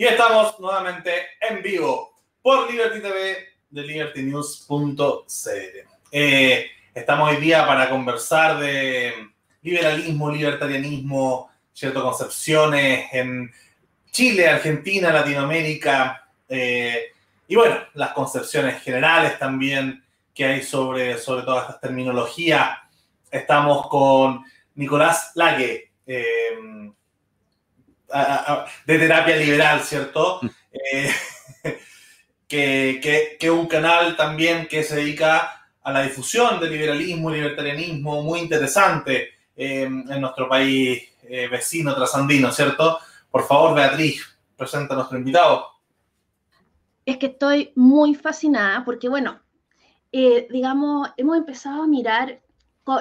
Y estamos nuevamente en vivo por Liberty TV de libertynews.cl. Eh, estamos hoy día para conversar de liberalismo, libertarianismo, ciertas concepciones en Chile, Argentina, Latinoamérica, eh, y bueno, las concepciones generales también que hay sobre, sobre todas estas terminologías. Estamos con Nicolás Lague, eh, de terapia liberal, ¿cierto? Mm. Eh, que, es un canal también que se dedica a la difusión del liberalismo y libertarianismo muy interesante en nuestro país vecino trasandino, ¿cierto? Por favor, Beatriz, presenta a nuestro invitado. Es que estoy muy fascinada porque, bueno, eh, digamos, hemos empezado a mirar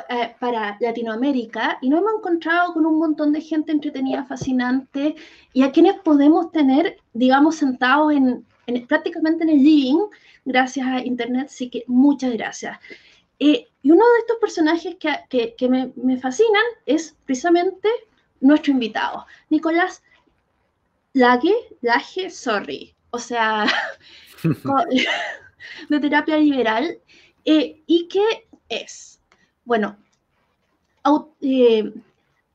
eh, para Latinoamérica y nos hemos encontrado con un montón de gente entretenida, fascinante y a quienes podemos tener, digamos, sentados en, prácticamente en el living gracias a Internet, así que muchas gracias. Eh, y uno de estos personajes que, que, me, me, fascinan es precisamente nuestro invitado, Nicolás Lague, Laje, sorry, o sea, de terapia liberal. Eh, ¿Y qué es? Bueno, eh,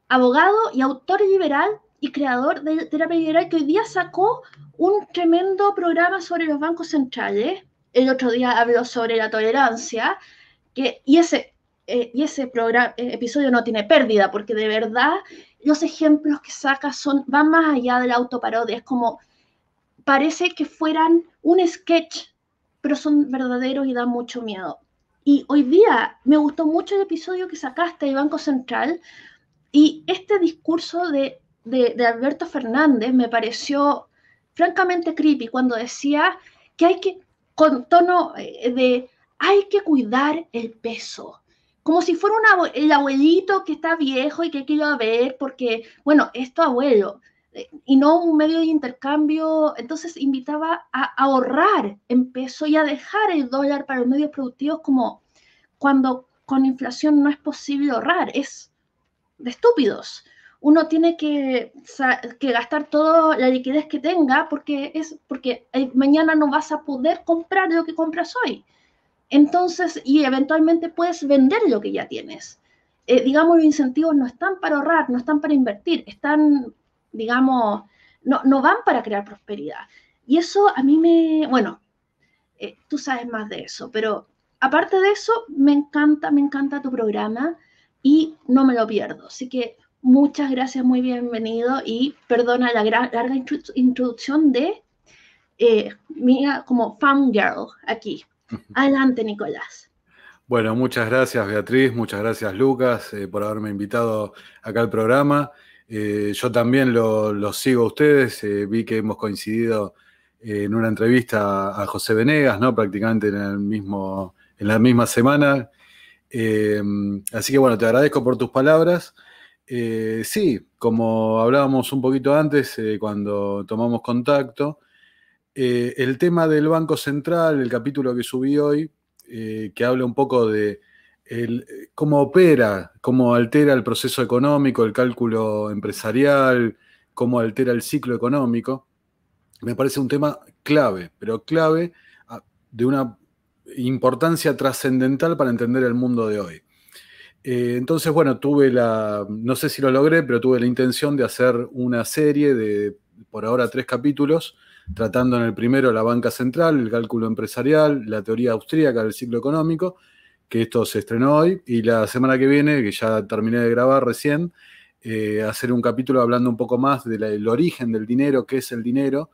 abogado y autor liberal y creador de terapia liberal que hoy día sacó un tremendo programa sobre los bancos centrales. El otro día habló sobre la tolerancia, que, y ese, eh, programa, episodio no tiene pérdida, porque de verdad los ejemplos que saca son, van más allá de la autoparodia, es como, parece que fueran un sketch, pero son verdaderos y dan mucho miedo. Y hoy día me gustó mucho el episodio que sacaste del Banco Central y este discurso de, de, Alberto Fernández me pareció francamente creepy cuando decía que hay que, con tono eh, de, hay que cuidar el peso como si fuera el abuelito que está viejo y que a ver porque, bueno, es tu abuelo y no un medio de intercambio. Entonces invitaba a ahorrar en peso y a dejar el dólar para los medios productivos como cuando con inflación no es posible ahorrar, es de estúpidos. Uno tiene que, que gastar toda la liquidez que tenga porque es porque eh, mañana no vas a poder comprar lo que compras hoy. Entonces, y eventualmente puedes vender lo que ya tienes. Eh, digamos, los incentivos no están para ahorrar, no están para invertir, están, digamos, no, no van para crear prosperidad. Y eso a mí me, bueno, eh, tú sabes más de eso, pero aparte de eso, me encanta, me encanta tu programa y no me lo pierdo. Así que muchas gracias, muy bienvenido y perdona la larga introducción de eh, mía como girl aquí. Adelante, Nicolás. Bueno, muchas gracias Beatriz, muchas gracias Lucas eh, por haberme invitado acá al programa. Eh, yo también lo, sigo a ustedes, eh, vi que hemos coincidido en una entrevista a José Venegas, ¿no? prácticamente en, el mismo, en la misma semana. así que bueno, te agradezco por tus palabras. sí, como hablábamos un poquito antes, cuando tomamos contacto, eh, el tema del Banco Central, el capítulo que subí hoy, eh, que habla un poco de cómo opera, cómo altera el proceso económico, el cálculo empresarial, cómo altera el ciclo económico, me parece un tema clave, pero clave ah, de una importancia trascendental para entender el mundo de hoy. Eh, entonces, bueno, tuve la, no sé si lo logré, pero tuve la intención de hacer una serie de, por ahora, tres capítulos, tratando en el primero la banca central, el cálculo empresarial, la teoría austríaca del ciclo económico, que esto se estrenó hoy, y la semana que viene, que ya terminé de grabar recién, eh, hacer un capítulo hablando un poco más del origen del dinero, qué es el dinero,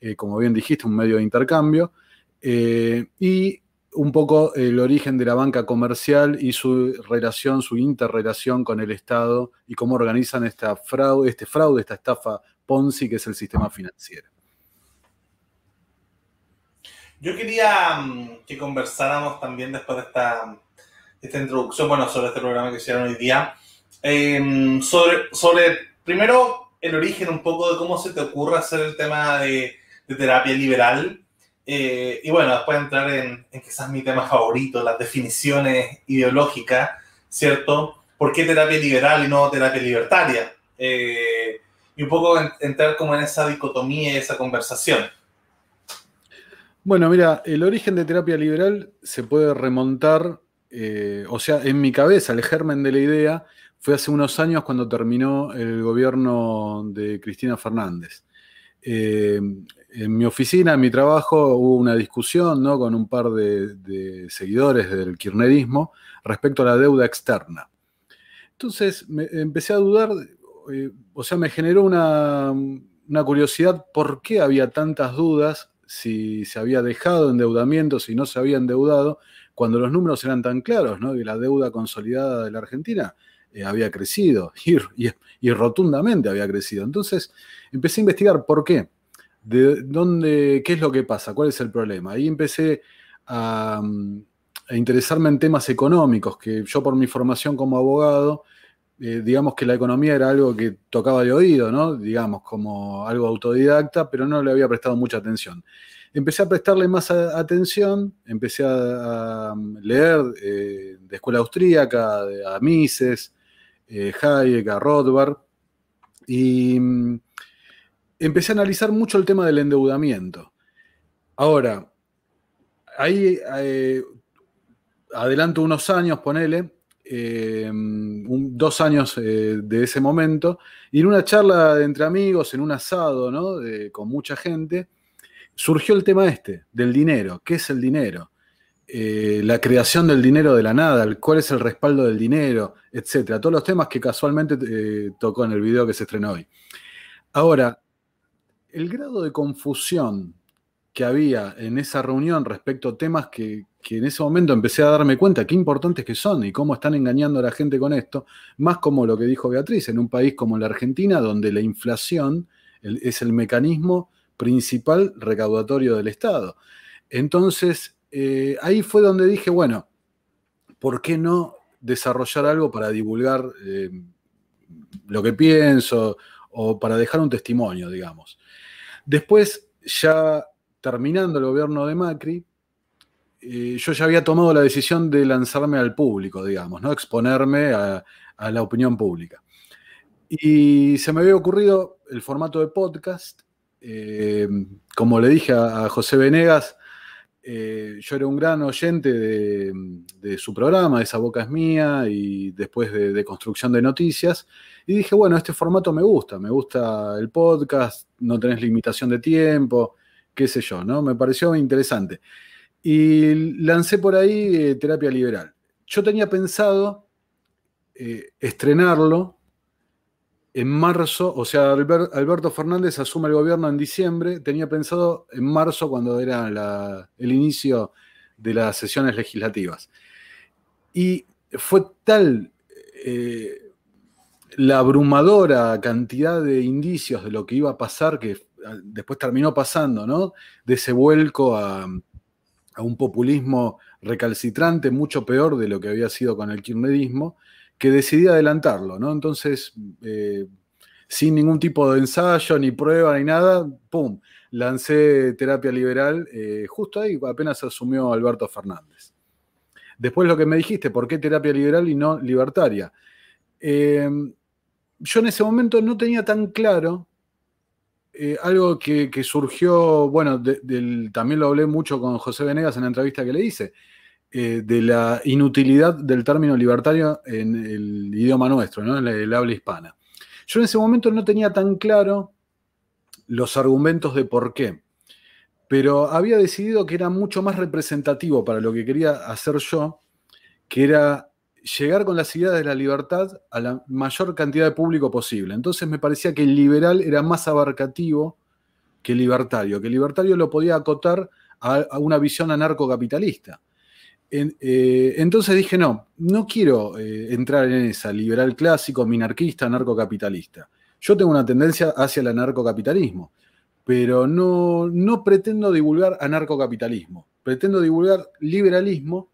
eh, como bien dijiste, un medio de intercambio, eh, y un poco el origen de la banca comercial y su relación, su interrelación con el Estado y cómo organizan esta fraude, este fraude, esta estafa Ponzi, que es el sistema financiero. Yo quería mm, que conversáramos también después de esta, esta introducción, bueno, sobre este programa que hicieron hoy día, em, sobre, sobre, primero, el origen un poco de cómo se te ocurre hacer el tema de, terapia liberal. Eh, y bueno, después entrar en, en quizás mi tema favorito, las definiciones ideológicas, ¿cierto? ¿Por qué terapia liberal y no terapia libertaria? Eh, y un poco entrar como en esa dicotomía y esa conversación. Bueno, mira, el origen de terapia liberal se puede remontar, eh, o sea, en mi cabeza, el germen de la idea fue hace unos años cuando terminó el gobierno de Cristina Fernández. Eh, en mi oficina, en mi trabajo, hubo una discusión ¿no? con un par de, seguidores del kirchnerismo respecto a la deuda externa. Entonces me, empecé a dudar, eh, o sea, me generó una, curiosidad por qué había tantas dudas, si se había dejado endeudamiento, si no se había endeudado, cuando los números eran tan claros, ¿no? Y la deuda consolidada de la Argentina eh, había crecido y rotundamente había crecido. Entonces empecé a investigar por qué de dónde, qué es lo que pasa, cuál es el problema. Ahí empecé a, interesarme en temas económicos, que yo por mi formación como abogado, eh, digamos que la economía era algo que tocaba de oído, ¿no? Digamos, como algo autodidacta, pero no le había prestado mucha atención. Empecé a prestarle más atención, empecé a, leer eh, de escuela austríaca, a Mises, eh, Hayek, a Rothbard, y empecé a analizar mucho el tema del endeudamiento. Ahora, ahí adelanto unos años, ponele, eh, dos años eh, de ese momento, y en una charla entre amigos, en un asado, ¿no? con mucha gente, surgió el tema este, del dinero. ¿Qué es el dinero? la creación del dinero de la nada, cuál es el respaldo del dinero, etcétera. Todos los temas que casualmente tocó en el video que se estrenó hoy. Ahora, el grado de confusión que había en esa reunión respecto a temas que, en ese momento empecé a darme cuenta qué importantes que son y cómo están engañando a la gente con esto, más como lo que dijo Beatriz, en un país como la Argentina, donde la inflación es el mecanismo principal recaudatorio del Estado. Entonces, eh, ahí fue donde dije, bueno, ¿por qué no desarrollar algo para divulgar eh, lo que pienso o para dejar un testimonio, digamos? Después, ya terminando el gobierno de Macri, eh, yo ya había tomado la decisión de lanzarme al público, digamos, ¿no? exponerme a, la opinión pública. Y se me había ocurrido el formato de podcast. Eh, como le dije a, José Venegas, eh, yo era un gran oyente de, su programa, Esa Boca es Mía, y después de Construcción de Noticias. Y dije, bueno, este formato me gusta, me gusta el podcast, no tenés limitación de tiempo, qué sé yo, ¿no? Me pareció interesante. Y lancé por ahí eh, Terapia Liberal. Yo tenía pensado eh, estrenarlo en marzo, o sea, Alberto Fernández asume el gobierno en diciembre, tenía pensado en marzo cuando era el inicio de las sesiones legislativas. Y fue tal eh, la abrumadora cantidad de indicios de lo que iba a pasar, que ah, después terminó pasando, ¿no? De ese vuelco a, un populismo recalcitrante, mucho peor de lo que había sido con el kirchnerismo, que decidí adelantarlo, ¿no? Entonces, eh, sin ningún tipo de ensayo, ni prueba, ni nada, ¡pum! Lancé terapia liberal, eh, justo ahí apenas asumió Alberto Fernández. Después lo que me dijiste, ¿por qué terapia liberal y no libertaria? Eh, yo en ese momento no tenía tan claro eh, algo que, surgió, bueno, también lo hablé mucho con José Venegas en la entrevista que le hice, eh, de la inutilidad del término libertario en el idioma nuestro, ¿no? en el habla hispana. Yo en ese momento no tenía tan claro los argumentos de por qué, pero había decidido que era mucho más representativo para lo que quería hacer yo, que era llegar con las ideas de la libertad a la mayor cantidad de público posible. Entonces me parecía que el liberal era más abarcativo que el libertario, que el libertario lo podía acotar a, una visión anarcocapitalista. Eh, entonces dije, no, no quiero eh, entrar en esa liberal clásico, minarquista, anarcocapitalista. Yo tengo una tendencia hacia el anarcocapitalismo, pero no, no pretendo divulgar anarcocapitalismo, pretendo divulgar liberalismo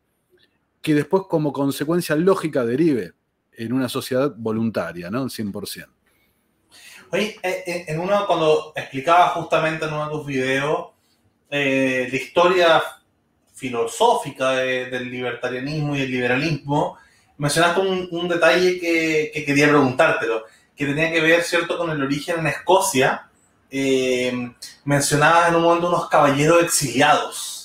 que después como consecuencia lógica derive en una sociedad voluntaria, ¿no? 100%. Oye, eh, eh, en uno, cuando explicaba justamente en uno de tus videos eh, la historia filosófica del libertarianismo y el liberalismo, mencionaste un, detalle que, quería preguntártelo, que tenía que ver, ¿cierto?, con el origen en Escocia. Eh, mencionabas en un momento unos caballeros exiliados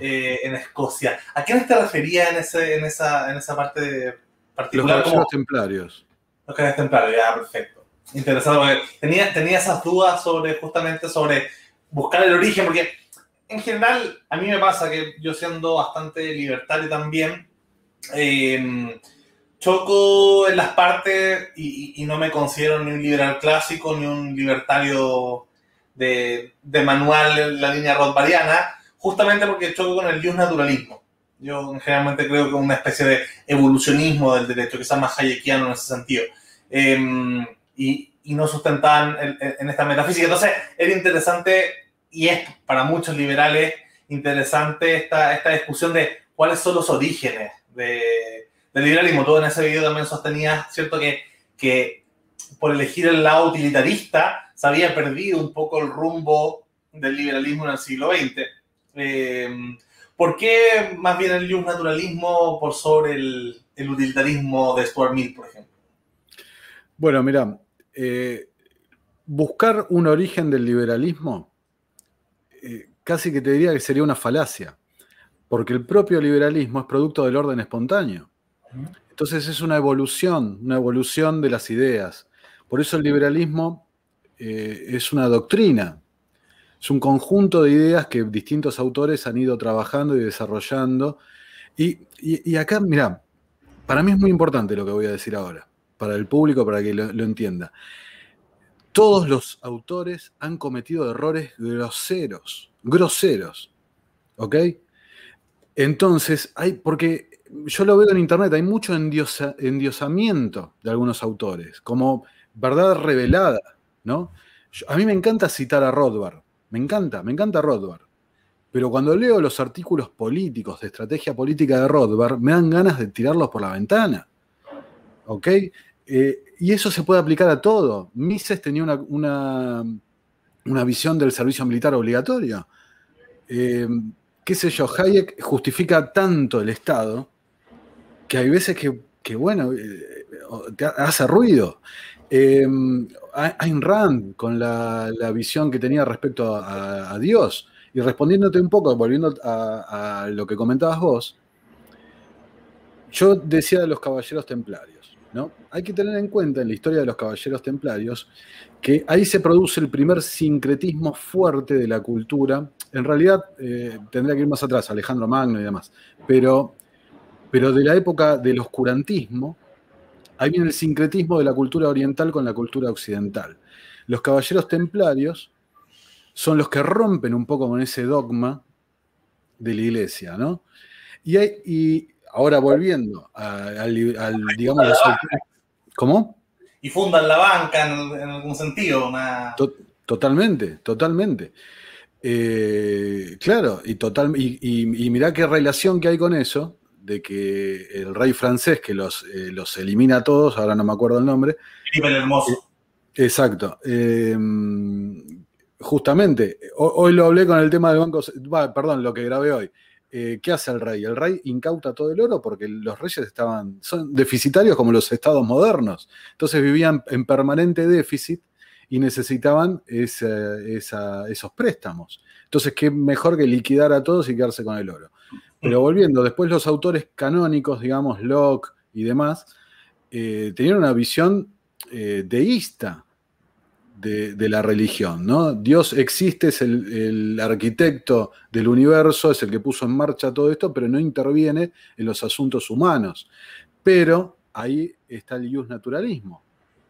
eh, en Escocia. ¿A quiénes te referías en, ese, en, esa, en esa parte particular? Los caballeros templarios. Los caballeros templarios, ya, perfecto. Interesante, porque tenía, tenía esas dudas sobre, justamente, sobre buscar el origen, porque en general a mí me pasa que yo siendo bastante libertario también, eh, choco en las partes y, no me considero ni un liberal clásico ni un libertario de, de manual en la línea rothbariana, justamente porque choco con el naturalismo. Yo generalmente creo que una especie de evolucionismo del derecho, quizás más hayekiano en ese sentido. Em, y, y, no sustentaban en, en, esta metafísica. Entonces, era interesante, y es para muchos liberales interesante esta, esta discusión de cuáles son los orígenes de, del liberalismo. Todo en ese video también sostenía, ¿cierto?, que, que por elegir el lado utilitarista se había perdido un poco el rumbo del liberalismo en el siglo XX. Eh, ¿Por qué más bien el naturalismo por sobre el, el, utilitarismo de Stuart Mill, por ejemplo? Bueno, mira, eh, buscar un origen del liberalismo eh, casi que te diría que sería una falacia, porque el propio liberalismo es producto del orden espontáneo. Entonces es una evolución, una evolución de las ideas. Por eso el liberalismo eh, es una doctrina, es un conjunto de ideas que distintos autores han ido trabajando y desarrollando. Y, acá, mira, para mí es muy importante lo que voy a decir ahora, para el público, para que lo, entienda. Todos los autores han cometido errores groseros, groseros, ¿ok? Entonces, hay, porque yo lo veo en internet, hay mucho endiosamiento de algunos autores, como verdad revelada, ¿no? a mí me encanta citar a Rothbard, me encanta, me encanta Rothbard. Pero cuando leo los artículos políticos de estrategia política de Rothbard, me dan ganas de tirarlos por la ventana. ¿Ok? Eh, y eso se puede aplicar a todo. Mises tenía una, una, visión del servicio militar obligatorio. Eh, qué sé yo, Hayek justifica tanto el Estado que hay veces que, bueno, eh, hace ruido. Eh, Ayn Rand, con la, visión que tenía respecto a, Dios, y respondiéndote un poco, volviendo a, lo que comentabas vos, yo decía de los caballeros templarios, ¿no? Hay que tener en cuenta en la historia de los caballeros templarios que ahí se produce el primer sincretismo fuerte de la cultura. En realidad, eh, tendría que ir más atrás, Alejandro Magno y demás, pero pero de la época del oscurantismo, ahí viene el sincretismo de la cultura oriental con la cultura occidental. Los caballeros templarios son los que rompen un poco con ese dogma de la iglesia, ¿no? Y, ahora volviendo al, digamos, ¿cómo? Y fundan la banca en, algún sentido. totalmente, totalmente. Eh, claro, y, total, y, y mirá qué relación que hay con eso, de que el rey francés que los, eh, los elimina a todos, ahora no me acuerdo el nombre. Felipe el Hermoso. Eh, exacto. Eh, justamente, hoy lo hablé con el tema del banco, perdón, lo que grabé hoy. ¿Qué hace el rey? El rey incauta todo el oro porque los reyes estaban, son deficitarios como los estados modernos. Entonces vivían en permanente déficit y necesitaban esos préstamos. Entonces, qué mejor que liquidar a todos y quedarse con el oro. Pero volviendo, después los autores canónicos, digamos, Locke y demás, eh, tenían una visión eh, deísta de, la religión, ¿no? Dios existe, es el, arquitecto del universo, es el que puso en marcha todo esto, pero no interviene en los asuntos humanos. Pero ahí está el ius naturalismo.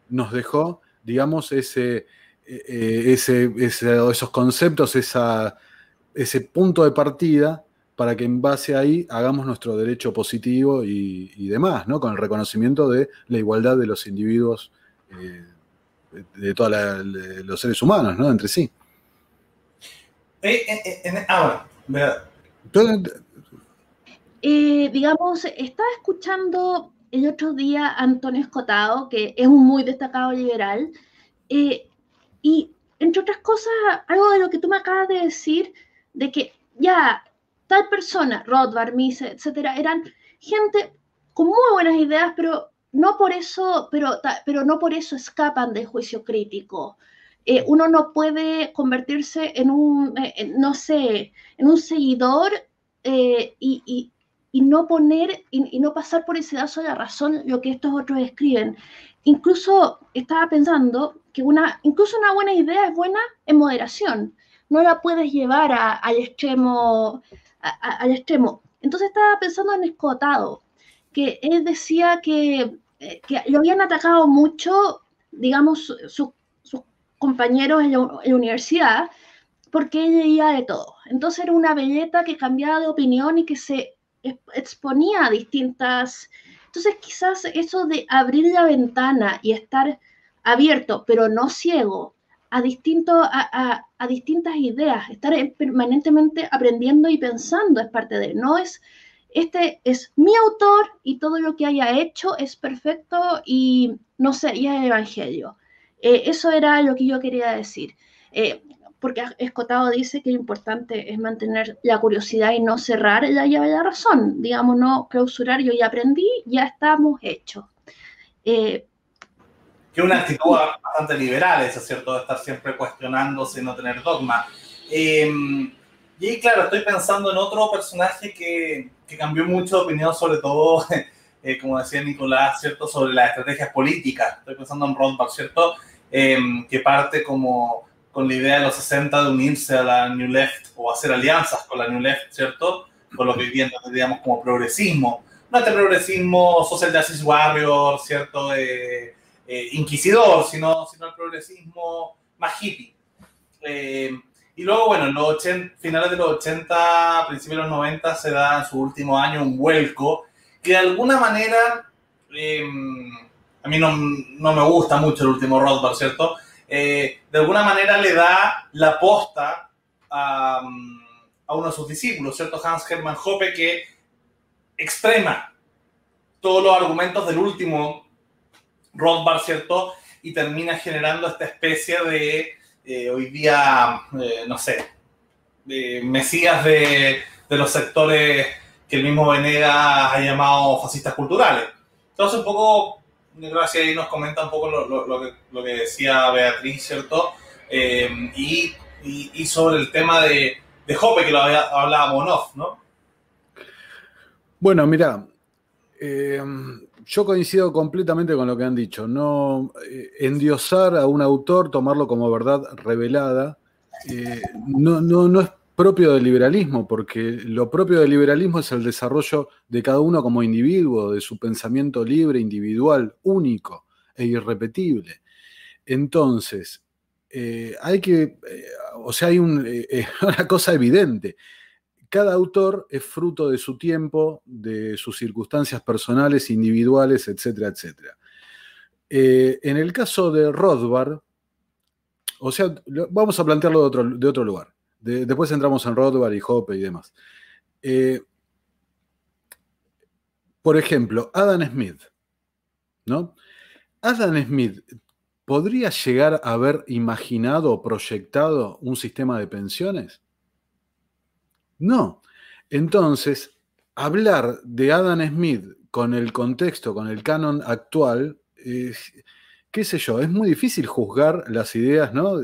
Nos dejó, digamos, ese, eh, ese, esos conceptos, ese punto de partida para que en base ahí hagamos nuestro derecho positivo y, demás, ¿no? Con el reconocimiento de la igualdad de los individuos, eh, de, todos los seres humanos, ¿no? Entre sí. Eh, eh, ah, digamos, estaba escuchando el otro día a Antonio Escotado, que es un muy destacado liberal, y entre otras cosas, algo de lo que tú me acabas de decir, de que ya tal persona, Rothbard, Mises, etcétera, eran gente con muy buenas ideas, pero no por eso, pero, pero no por eso escapan del juicio crítico. Eh, uno no puede convertirse en un, no sé, en un seguidor y, y, no poner y, no pasar por ese dazo de la razón lo que estos otros escriben. Incluso estaba pensando que una, incluso una buena idea es buena en moderación. No la puedes llevar al extremo, al extremo. Entonces estaba pensando en Escotado, que él decía que, eh, que lo habían atacado mucho, digamos, sus compañeros en la, universidad, porque él leía de todo. Entonces era una belleta que cambiaba de opinión y que se exponía a distintas... Entonces quizás eso de abrir la ventana y estar abierto, pero no ciego, a, distinto, a, a, distintas ideas, estar permanentemente aprendiendo y pensando es parte de, no es, este es mi autor y todo lo que haya hecho es perfecto y no sería el Evangelio. Eh, eso era lo que yo quería decir. Eh, porque Escotado dice que lo importante es mantener la curiosidad y no cerrar la llave de la razón. Digamos, no clausurar, yo ya aprendí, ya estamos hechos. Eh, que una actitud bastante liberal, es cierto, de estar siempre cuestionándose no tener dogma. Em, y claro, estoy pensando en otro personaje que, que cambió mucho de opinión, sobre todo, eh, como decía Nicolás, ¿cierto?, sobre las estrategias políticas. Estoy pensando en Rothbard, ¿cierto?, em, que parte como con la idea de los 60 de unirse a la New Left o hacer alianzas con la New Left, ¿cierto?, con lo que hoy día como progresismo. No este progresismo social justice warrior, ¿cierto?, eh, eh, inquisidor, sino, sino el progresismo más hippie. Eh, y luego, bueno, en los 80, finales de los 80, principios de los 90, se da en su último año un vuelco que de alguna manera, em, a mí no, no, me gusta mucho el último Rothbard, ¿cierto? Eh, de alguna manera le da la posta a, a, uno de sus discípulos, ¿cierto? Hans Hermann Hoppe, que extrema todos los argumentos del último Rothbard, ¿cierto? Y termina generando esta especie de, eh, hoy día, eh, no sé, de mesías de, de, los sectores que el mismo Venegas ha llamado fascistas culturales. Entonces, un poco, gracias ahí nos comenta un poco lo, lo, que, decía Beatriz, ¿cierto? Eh, y, y, sobre el tema de, de Hoppe, que lo hablábamos off, ¿no? Bueno, mira, yo coincido completamente con lo que han dicho. No eh, endiosar a un autor, tomarlo como verdad revelada, eh, no, no, es propio del liberalismo, porque lo propio del liberalismo es el desarrollo de cada uno como individuo, de su pensamiento libre, individual, único e irrepetible. Entonces, eh, hay que, o sea, hay una cosa evidente cada autor es fruto de su tiempo, de sus circunstancias personales, individuales, etcétera, etcétera. Eh, en el caso de Rothbard, o sea, vamos a plantearlo de otro, de otro lugar. después entramos en Rothbard y Hoppe y demás. Eh, por ejemplo, Adam Smith, ¿no? Adam Smith podría llegar a haber imaginado o proyectado un sistema de pensiones. No. Entonces, hablar de Adam Smith con el contexto, con el canon actual, qué sé yo, es muy difícil juzgar las ideas, ¿no?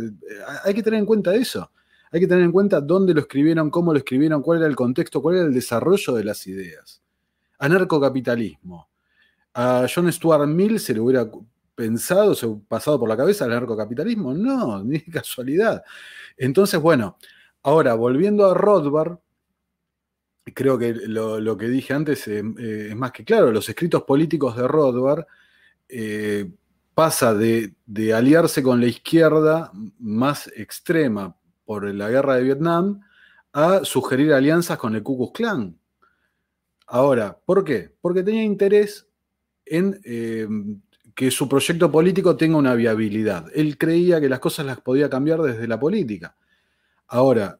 Hay que tener en cuenta eso. Hay que tener en cuenta dónde lo escribieron, cómo lo escribieron, cuál era el contexto, cuál era el desarrollo de las ideas. Anarcocapitalismo. A John Stuart Mill se le hubiera pensado, se pasado por la cabeza el anarcocapitalismo. No, ni casualidad. Entonces, bueno, ahora volviendo a Rothbard, creo que lo, que dije antes eh, eh, es más que claro, los escritos políticos de Rothbard eh, pasa de, aliarse con la izquierda más extrema por la guerra de Vietnam a sugerir alianzas con el Ku Klux Klan. Ahora, ¿por qué? Porque tenía interés en que su proyecto político tenga una viabilidad. Él creía que las cosas las podía cambiar desde la política. Ahora,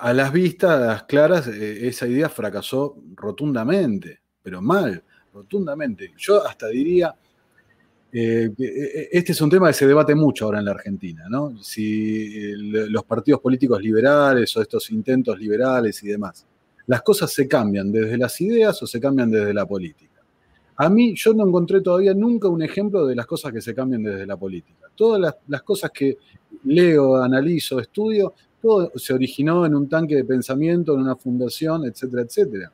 a las vistas, claras, eh, esa idea fracasó rotundamente, pero mal, rotundamente. Yo hasta diría, eh, eh, este es un tema que se debate mucho ahora en la Argentina, ¿no? Si los partidos políticos liberales o estos intentos liberales y demás, las cosas se cambian desde las ideas o se cambian desde la política. A mí, yo no encontré todavía nunca un ejemplo de las cosas que se cambian desde la política. Todas las, las cosas que leo, analizo, estudio, todo se originó en un tanque de pensamiento, en una fundación, etcétera, etcétera.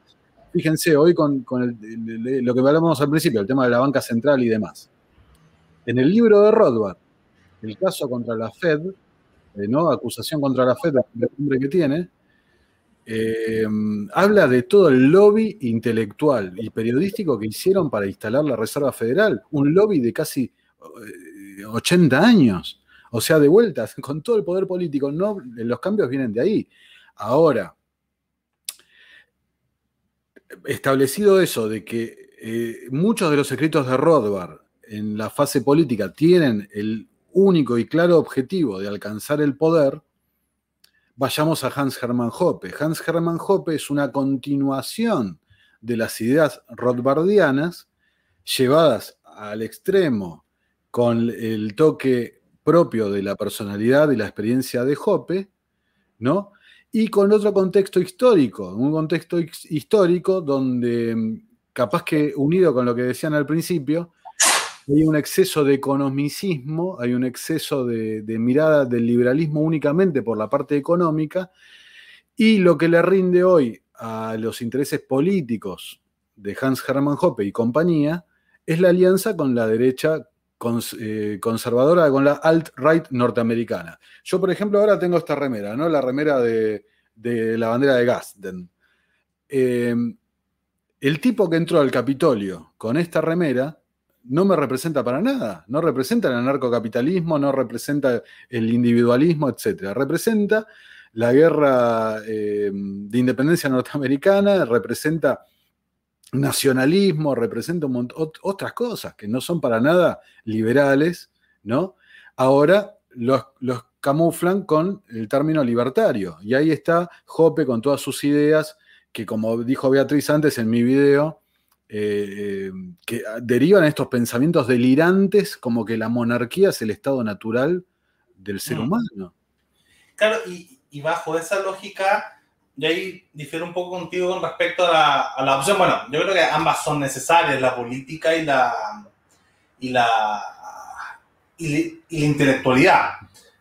Fíjense, hoy con, el- lo que hablamos al principio, el tema de la banca central y demás. En el libro de Rothbard, el caso contra la Fed, eh, ¿no? acusación contra la Fed, el nombre que tiene, eh, habla de todo el lobby intelectual y periodístico que hicieron para instalar la Reserva Federal, un lobby de casi eh, 80 años. O sea, de vueltas, con todo el poder político, no, los cambios vienen de ahí. Ahora, establecido eso de que eh, muchos de los escritos de Rothbard en la fase política tienen el único y claro objetivo de alcanzar el poder, vayamos a Hans Hermann Hoppe. Hans Hermann Hoppe es una continuación de las ideas rothbardianas llevadas al extremo con el toque propio de la personalidad y la experiencia de Hoppe, ¿no? Y con otro contexto histórico, un contexto his- histórico donde, mm, capaz que unido con lo que decían al principio, hay un exceso de economicismo, hay un exceso de, de mirada del liberalismo únicamente por la parte económica, y lo que le rinde hoy a los intereses políticos de Hans Hermann Hoppe y compañía es la alianza con la derecha eh, conservadora, con la alt-right norteamericana. Yo, por ejemplo, ahora tengo esta remera, ¿no? La remera de, de la bandera de Gadsden. Eh, el tipo que entró al Capitolio con esta remera no me representa para nada, no representa el anarcocapitalismo, no representa el individualismo, etc. Representa la guerra eh, de independencia norteamericana, representa nacionalismo, representa un montón, ot- otras cosas que no son para nada liberales, ¿no? Ahora los, los camuflan con el término libertario. Y ahí está Jope con todas sus ideas, que como dijo Beatriz antes en mi video, eh, eh, que derivan estos pensamientos delirantes como que la monarquía es el estado natural del ser Mm. humano. Claro, y, y bajo esa lógica, yo ahí difiero un poco contigo con respecto a la, a la opción. Bueno, yo creo que ambas son necesarias, la política y la, y la, y, la- intelectualidad,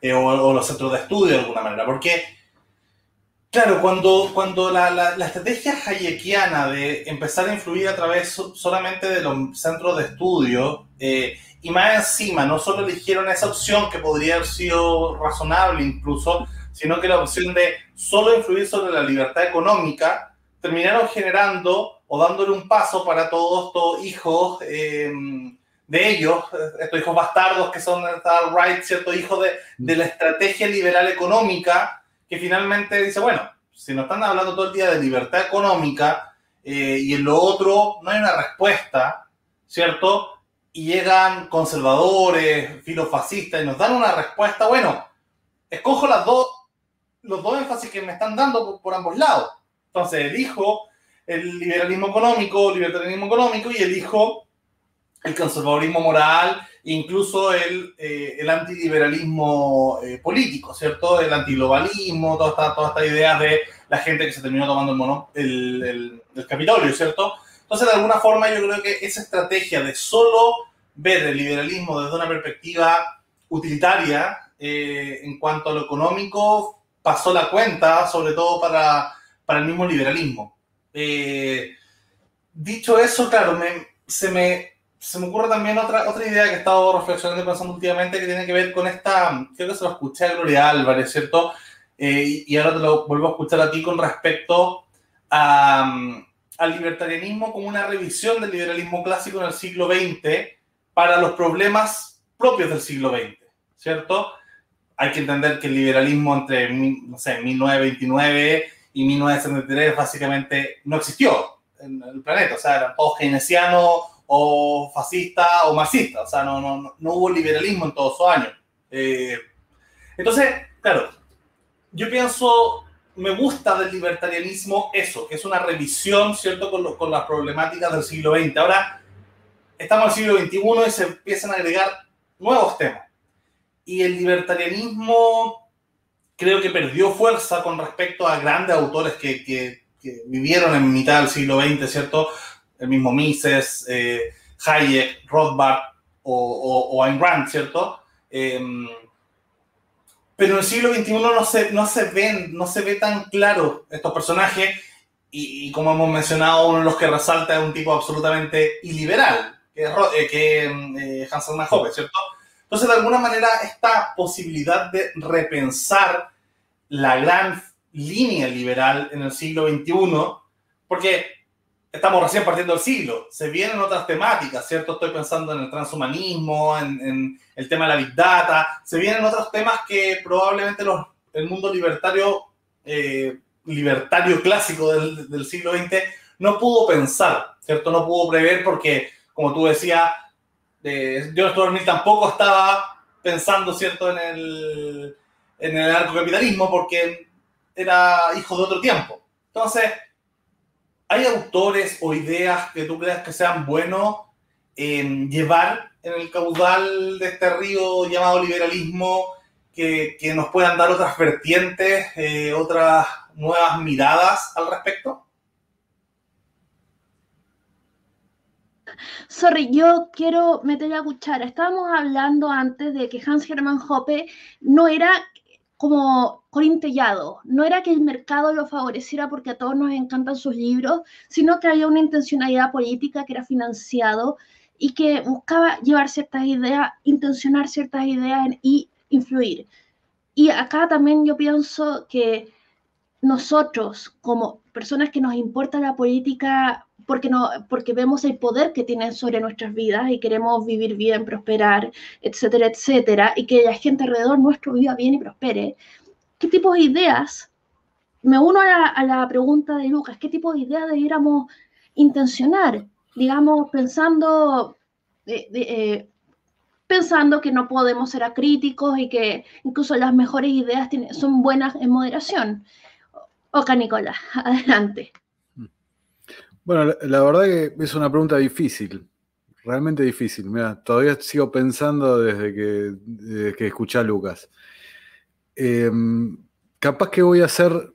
eh, o, los centros de estudio de alguna manera, porque, claro, cuando, cuando la, la- la estrategia hayekiana de empezar a influir a través so- solamente de los centros de estudio, eh, y más encima, no solo eligieron esa opción que podría haber sido razonable incluso, sino que la opción de solo influir sobre la libertad económica, terminaron generando o dándole un paso para todos estos hijos eh, de ellos, estos hijos bastardos que son tal right, cierto hijos de, de la estrategia liberal económica, que finalmente dice, bueno, si nos están hablando todo el día de libertad económica eh, y en lo otro no hay una respuesta, ¿cierto? Y llegan conservadores, filofascistas y nos dan una respuesta, bueno, escojo las dos, los dos énfasis que me están dando por, por ambos lados. Entonces, elijo el liberalismo económico, libertarianismo económico y elijo el conservadurismo moral, incluso el, eh, el antiliberalismo eh, político, ¿cierto? El antiglobalismo, todas estas toda esta ideas de la gente que se terminó tomando el, mono, el, el, el Capitolio, ¿cierto? Entonces, de alguna forma, yo creo que esa estrategia de solo ver el liberalismo desde una perspectiva utilitaria eh, en cuanto a lo económico pasó la cuenta, sobre todo para, para el mismo liberalismo. Eh, dicho eso, claro, se, me, se me ocurre también otra, otra idea que he estado reflexionando y pensando últimamente que tiene que ver con esta, creo que se lo escuché a Gloria Álvarez, ¿cierto? Eh, y ahora te lo vuelvo a escuchar a ti con respecto al libertarianismo como una revisión del liberalismo clásico en el siglo XX para los problemas propios del siglo XX, ¿cierto? Hay que entender que el liberalismo entre, no sé, 1929 y 1973 básicamente no existió en el planeta, o sea, eran todos keynesianos o fascistas o marxistas, o sea, no, no, no hubo liberalismo en todos esos años. Eh, entonces, claro, yo pienso, me gusta del libertarianismo eso, que es una revisión, ¿cierto?, con, lo, con las problemáticas del siglo XX. Ahora, estamos en el siglo XXI y se empiezan a agregar nuevos temas. Y el libertarianismo creo que perdió fuerza con respecto a grandes autores que, vivieron en mitad del siglo XX, ¿cierto? el mismo Mises, eh, Hayek, Rothbard o, Ayn Rand, ¿cierto? Em, pero en el siglo XXI no se, no se ven, no se ve tan claro estos personajes y, como hemos mencionado, uno de los que resalta es un tipo absolutamente iliberal, que es eh, que, eh, Hans ¿cierto? Entonces, de alguna manera, esta posibilidad de repensar la gran línea liberal en el siglo XXI, porque estamos recién partiendo del siglo, se vienen otras temáticas, ¿cierto? Estoy pensando en el transhumanismo, en, el tema de la big data, se vienen otros temas que probablemente los, el mundo libertario eh, libertario clásico del, siglo XX no pudo pensar, ¿cierto? No pudo prever porque, como tú decías, eh, John Stuart tampoco estaba pensando, ¿cierto?, en el, en el porque era hijo de otro tiempo. Entonces, ¿hay autores o ideas que tú creas que sean buenos en llevar en el caudal de este río llamado liberalismo que, que nos puedan dar otras vertientes, eh, otras nuevas miradas al respecto? Sorry, yo quiero meter la cuchara. Estábamos hablando antes de que Hans Hermann Hoppe no era como corintellado, no era que el mercado lo favoreciera porque a todos nos encantan sus libros, sino que había una intencionalidad política que era financiado y que buscaba llevar ciertas ideas, intencionar ciertas ideas y influir. Y acá también yo pienso que nosotros, como personas que nos importa la política, porque, no, porque vemos el poder que tienen sobre nuestras vidas y queremos vivir bien, prosperar, etcétera, etcétera, y que la gente alrededor nuestro viva bien y prospere, ¿qué tipo de ideas? Me uno a la, pregunta de Lucas, ¿qué tipo de ideas debiéramos intencionar? Digamos, pensando, eh, pensando que no podemos ser acríticos y que incluso las mejores ideas son buenas en moderación. Ok, Nicolás, adelante. Bueno, la, verdad que es una pregunta difícil, realmente difícil. Mira, todavía sigo pensando desde que, que escuché a Lucas. Em, capaz que voy a ser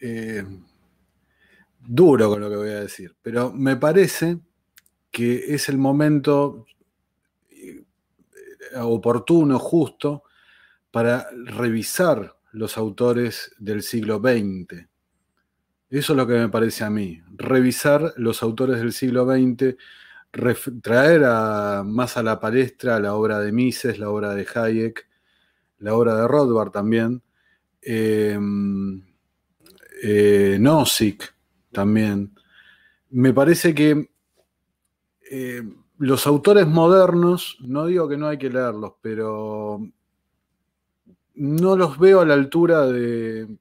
eh, duro con lo que voy a decir, pero me parece que es el momento eh, oportuno, justo, para revisar los autores del siglo XX. Eso es lo que me parece a mí, revisar los autores del siglo XX, traer más a la palestra la obra de Mises, la obra de Hayek, la obra de Rothbard también, eh, eh, Nozick también. Me parece que eh, los autores modernos, no digo que no hay que leerlos, pero no los veo a la altura de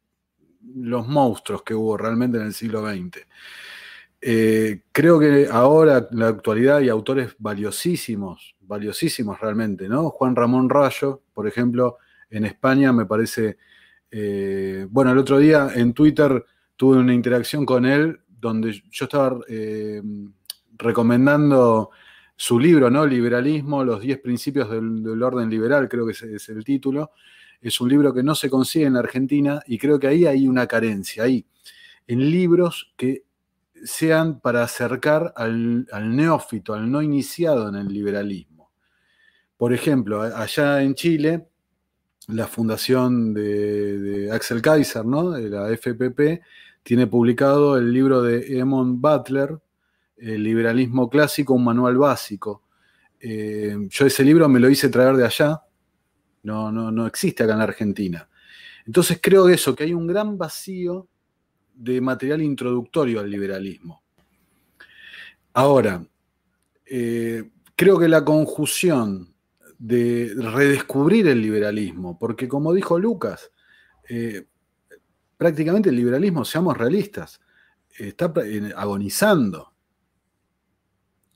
los monstruos que hubo realmente en el siglo XX. Eh, creo que ahora, en la actualidad, hay autores valiosísimos, valiosísimos realmente, ¿no? Juan Ramón Rayo, por ejemplo, en España me parece, eh, bueno, el otro día en Twitter tuve una interacción con él donde yo estaba eh, recomendando su libro, ¿no? Liberalismo, los 10 principios del, orden liberal, creo que es el título, es un libro que no se consigue en la Argentina y creo que ahí hay una carencia, ahí, en libros que sean para acercar al, neófito, al no iniciado en el liberalismo. Por ejemplo, allá en Chile, la fundación de, Axel Kaiser, ¿no? de la FPP, tiene publicado el libro de Emon Butler, El liberalismo clásico, un manual básico. Eh, yo ese libro me lo hice traer de allá, no, no, no existe acá en la Argentina. Entonces creo eso, que hay un gran vacío de material introductorio al liberalismo. Ahora, eh, creo que la conjunción de redescubrir el liberalismo, porque como dijo Lucas, eh, prácticamente el liberalismo, seamos realistas, está agonizando.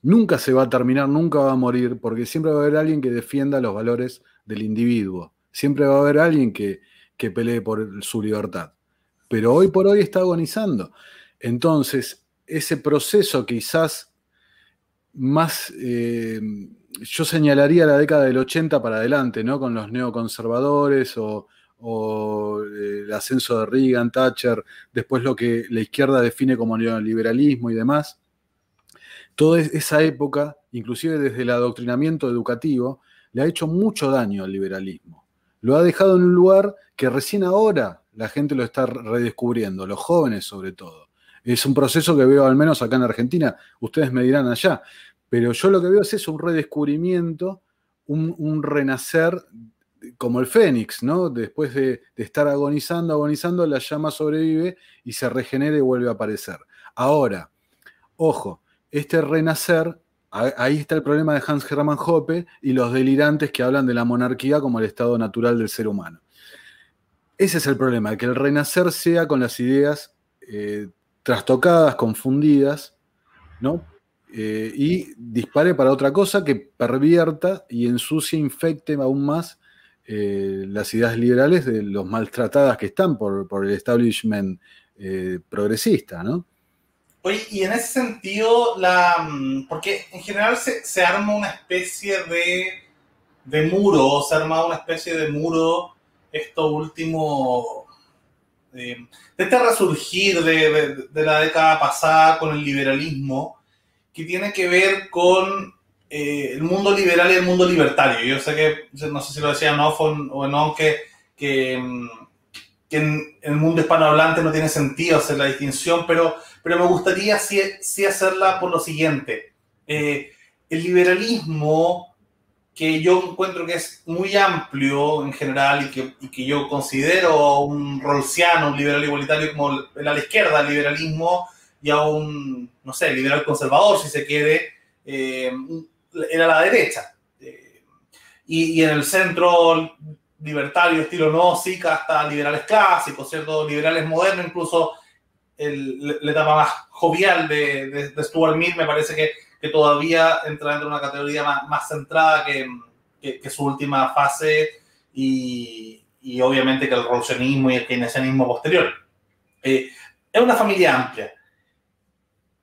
Nunca se va a terminar, nunca va a morir, porque siempre va a haber alguien que defienda los valores del individuo. Siempre va a haber alguien que, pelee por su libertad. Pero hoy por hoy está agonizando. Entonces, ese proceso quizás más, eh, yo señalaría la década del 80 para adelante, ¿no? Con los neoconservadores o, eh, el ascenso de Reagan, Thatcher, después lo que la izquierda define como neoliberalismo y demás. toda esa época, inclusive desde el adoctrinamiento educativo, le ha hecho mucho daño al liberalismo. Lo ha dejado en un lugar que recién ahora la gente lo está redescubriendo, los jóvenes sobre todo. Es un proceso que veo al menos acá en Argentina, ustedes me dirán allá, pero yo lo que veo es eso, un redescubrimiento, un, renacer como el fénix, ¿no? Después de, de, estar agonizando, agonizando, la llama sobrevive y se regenera y vuelve a aparecer. Ahora, ojo, este renacer, ahí está el problema de Hans Hermann Hoppe y los delirantes que hablan de la monarquía como el estado natural del ser humano. Ese es el problema, que el renacer sea con las ideas eh, trastocadas, confundidas, ¿no? Eh, y dispare para otra cosa que pervierta y ensucie, infecte aún más eh, las ideas liberales de los maltratadas que están por, por el establishment progresista, ¿no? Oye, y en ese sentido, la, mm, porque en general se, se arma una especie de, de muro, se arma una especie de muro esto último, eh, de este resurgir de, de, la década pasada con el liberalismo, que tiene que ver con eh, el mundo liberal y el mundo libertario. Yo sé que, no sé si lo decía Noff o no, que, que, mm, que en el mundo hispanohablante no tiene sentido hacer la distinción, pero pero me gustaría sí, hacerla por lo siguiente. Eh, el liberalismo, que yo encuentro que es muy amplio en general y que, y que yo considero un rolsiano, un liberal igualitario como el a la izquierda, el liberalismo, y a un, no sé, liberal conservador, si se quiere, eh, era la derecha. Eh, y, en el centro libertario, estilo Nozick, hasta liberales clásicos, ¿cierto? Liberales modernos, incluso el, la etapa más jovial de, de, Stuart Mill me parece que, que, todavía entra dentro de una categoría más, más centrada que, que, su última fase y, y, obviamente que el rolsonismo y el keynesianismo posterior. Eh, es una familia amplia.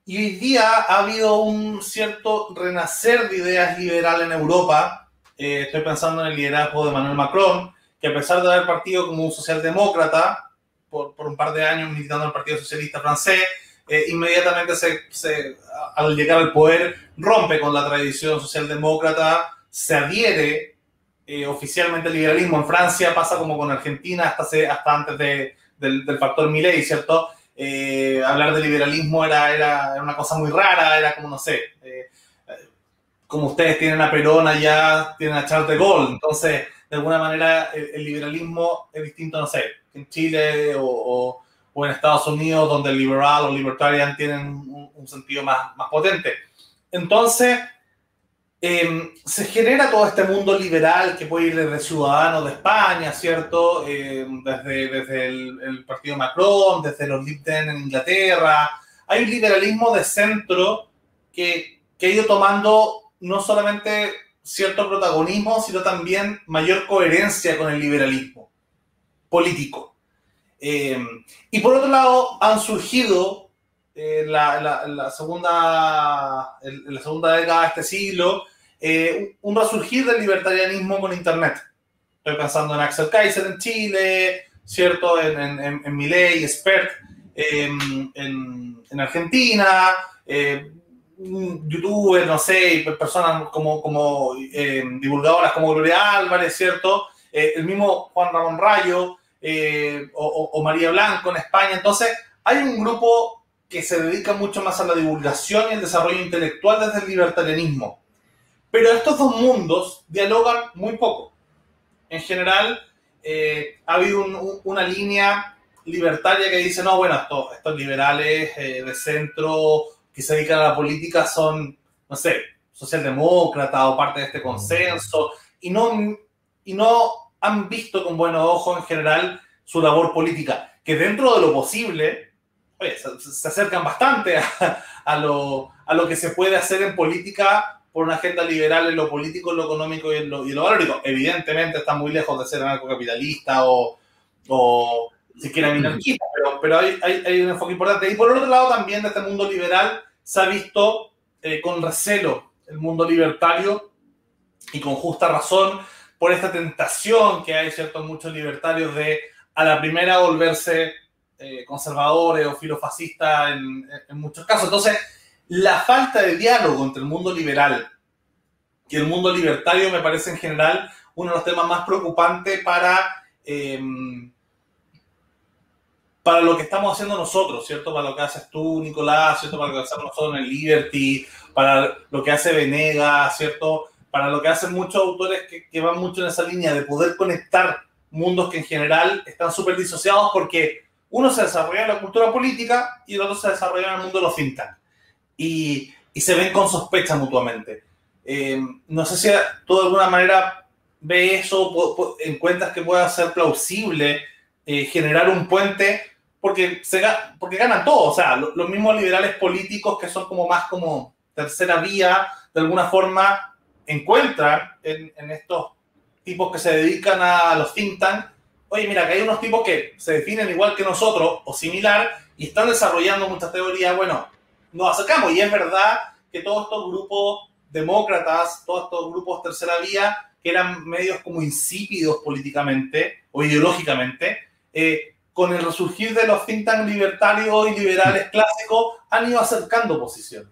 Y hoy día ha habido un cierto renacer de ideas liberales en Europa. Eh, estoy pensando en el liderazgo de Manuel Macron, que a pesar de haber partido como un socialdemócrata, por, por un par de años militando en el Partido Socialista francés, eh, inmediatamente se, se, al llegar al poder rompe con la tradición socialdemócrata, se adhiere eh, oficialmente al liberalismo. En Francia pasa como con Argentina hasta, se, hasta antes de, del, del, factor Milley, ¿cierto? Eh, hablar de liberalismo era, era, era, una cosa muy rara, era como, no sé, como ustedes tienen a Perón allá, tienen a Charles de Gaulle, entonces, de alguna manera, el liberalismo es distinto, no sé, en Chile o, o, en Estados Unidos, donde el liberal o libertarian tienen un, un sentido más, más, potente. Entonces, eh, se genera todo este mundo liberal que puede ir desde Ciudadanos de España, ¿cierto? Eh, desde, desde el, el, partido Macron, desde los Lib en Inglaterra. Hay un liberalismo de centro que, que ha ido tomando no solamente cierto protagonismo, sino también mayor coherencia con el liberalismo político. Eh, y por otro lado, han surgido eh, la, la, la, segunda, en la segunda década de este siglo eh, un resurgir del libertarianismo con Internet. Estoy pensando en Axel Kaiser en Chile, ¿cierto? En, en, en, Miley, Spert en, en, Argentina, eh, youtubers, no sé, personas como, como eh, divulgadoras como Gloria Álvarez, ¿cierto? Eh, el mismo Juan Ramón Rayo, eh, o, María Blanco en España. Entonces, hay un grupo que se dedica mucho más a la divulgación y el desarrollo intelectual desde el libertarianismo. Pero estos dos mundos dialogan muy poco. En general, eh, ha habido un, una línea libertaria que dice, no, bueno, estos, estos liberales eh, de centro que se dedican a la política son, no sé, socialdemócratas o parte de este consenso, y no, y no han visto con buenos ojos en general su labor política, que dentro de lo posible, oye, se, se, acercan bastante a, a, lo, a, lo, que se puede hacer en política por una agenda liberal en lo político, en lo económico y en lo, y en lo valórico. Evidentemente está muy lejos de ser anarcocapitalista o, o siquiera minarquista, pero, pero hay, hay, hay, un enfoque importante. Y por otro lado también de este mundo liberal se ha visto eh, con recelo el mundo libertario y con justa razón por esta tentación que hay, ¿cierto?, muchos libertarios de a la primera volverse eh, conservadores o filofascistas en, muchos casos. Entonces, la falta de diálogo entre el mundo liberal y el mundo libertario me parece en general uno de los temas más preocupantes para, em, para lo que estamos haciendo nosotros, ¿cierto? Para lo que haces tú, Nicolás, ¿cierto? Para lo que hacemos nosotros en el Liberty, para lo que hace Venegas, ¿cierto? Para lo que hacen muchos autores que, van mucho en esa línea de poder conectar mundos que en general están súper disociados porque uno se desarrolla en la cultura política y el otro se desarrolla en el mundo de los think Y, se ven con sospecha mutuamente. Eh, no sé si de alguna manera ves eso, encuentras que pueda ser plausible eh, generar un puente, porque, se, porque ganan todos, o sea, los mismos liberales políticos que son como más como tercera vía, de alguna forma encuentran en, en estos tipos que se dedican a los think tanks, oye, mira, que hay unos tipos que se definen igual que nosotros o similar y están desarrollando muchas teorías, bueno, nos acercamos y es verdad que todos estos grupos demócratas, todos estos grupos tercera vía, que eran medios como insípidos políticamente o ideológicamente, eh, con el resurgir de los think tanks libertarios y liberales clásicos, han ido acercando posiciones.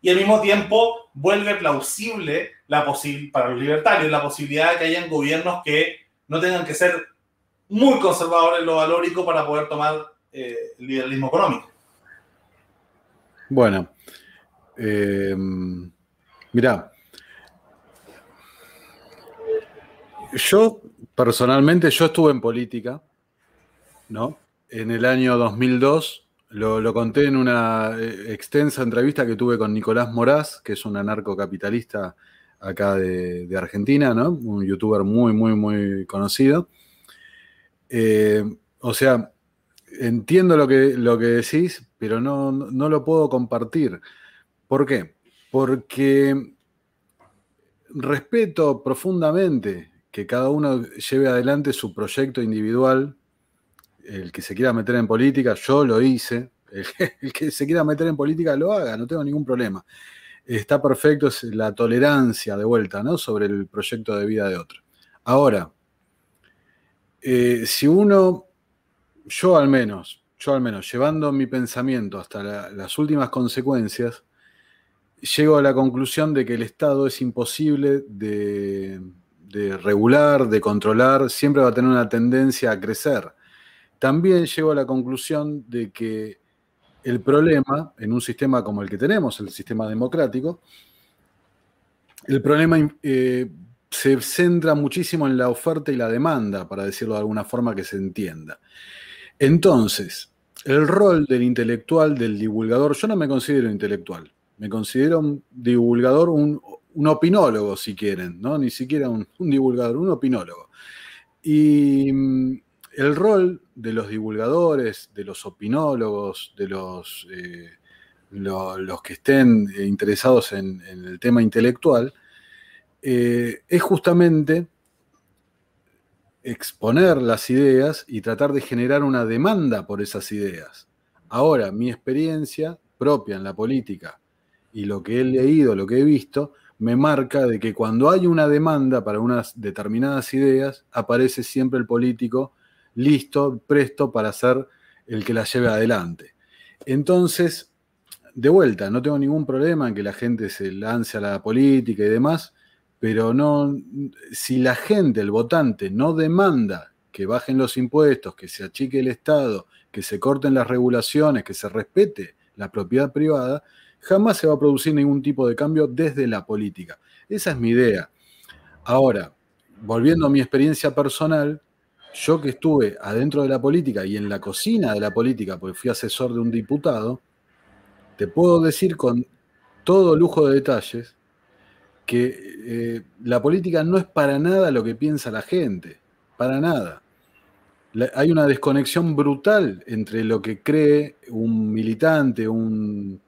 Y al mismo tiempo vuelve plausible la para los libertarios la posibilidad de que hayan gobiernos que no tengan que ser muy conservadores en lo valórico para poder tomar eh, liberalismo económico. Bueno, eh, Mirá, yo personalmente, yo estuve en política, ¿no? En el año 2002, lo, conté en una eh, extensa entrevista que tuve con Nicolás Moraz, que es un anarcocapitalista acá de, Argentina, ¿no? Un youtuber muy, muy, muy conocido. Eh, o sea, entiendo lo que, lo que decís, pero no, no lo puedo compartir. ¿Por qué? porque respeto profundamente que cada uno lleve adelante su proyecto individual, el que se quiera meter en política, yo lo hice, el que, se quiera meter en política lo haga, no tengo ningún problema. Está perfecto, es la tolerancia de vuelta, ¿no? Sobre el proyecto de vida de otro. Ahora, eh, si uno, yo al menos, yo al menos, llevando mi pensamiento hasta las últimas consecuencias, llego a la conclusión de que el Estado es imposible de, regular, de controlar, siempre va a tener una tendencia a crecer. También llego a la conclusión de que el problema en un sistema como el que tenemos, el sistema democrático, el problema eh, se centra muchísimo en la oferta y la demanda, para decirlo de alguna forma que se entienda. Entonces, el rol del intelectual, del divulgador, yo no me considero intelectual, me considero un divulgador, un, opinólogo, si quieren, ¿no? Ni siquiera un, divulgador, un opinólogo. Y el rol de los divulgadores, de los opinólogos, de los, eh, los que estén interesados en, el tema intelectual, eh, es justamente exponer las ideas y tratar de generar una demanda por esas ideas. Ahora, mi experiencia propia en la política y lo que he leído, lo que he visto, me marca de que cuando hay una demanda para unas determinadas ideas, aparece siempre el político listo, presto para ser el que la lleve adelante. Entonces, de vuelta, no tengo ningún problema en que la gente se lance a la política y demás, pero no, si la gente, el votante, no demanda que bajen los impuestos, que se achique el Estado, que se corten las regulaciones, que se respete la propiedad privada, jamás se va a producir ningún tipo de cambio desde la política. Esa es mi idea. Ahora, volviendo a mi experiencia personal, yo que estuve adentro de la política y en la cocina de la política, porque fui asesor de un diputado, te puedo decir con todo lujo de detalles que eh, la política no es para nada lo que piensa la gente, para nada. hay una desconexión brutal entre lo que cree un militante, un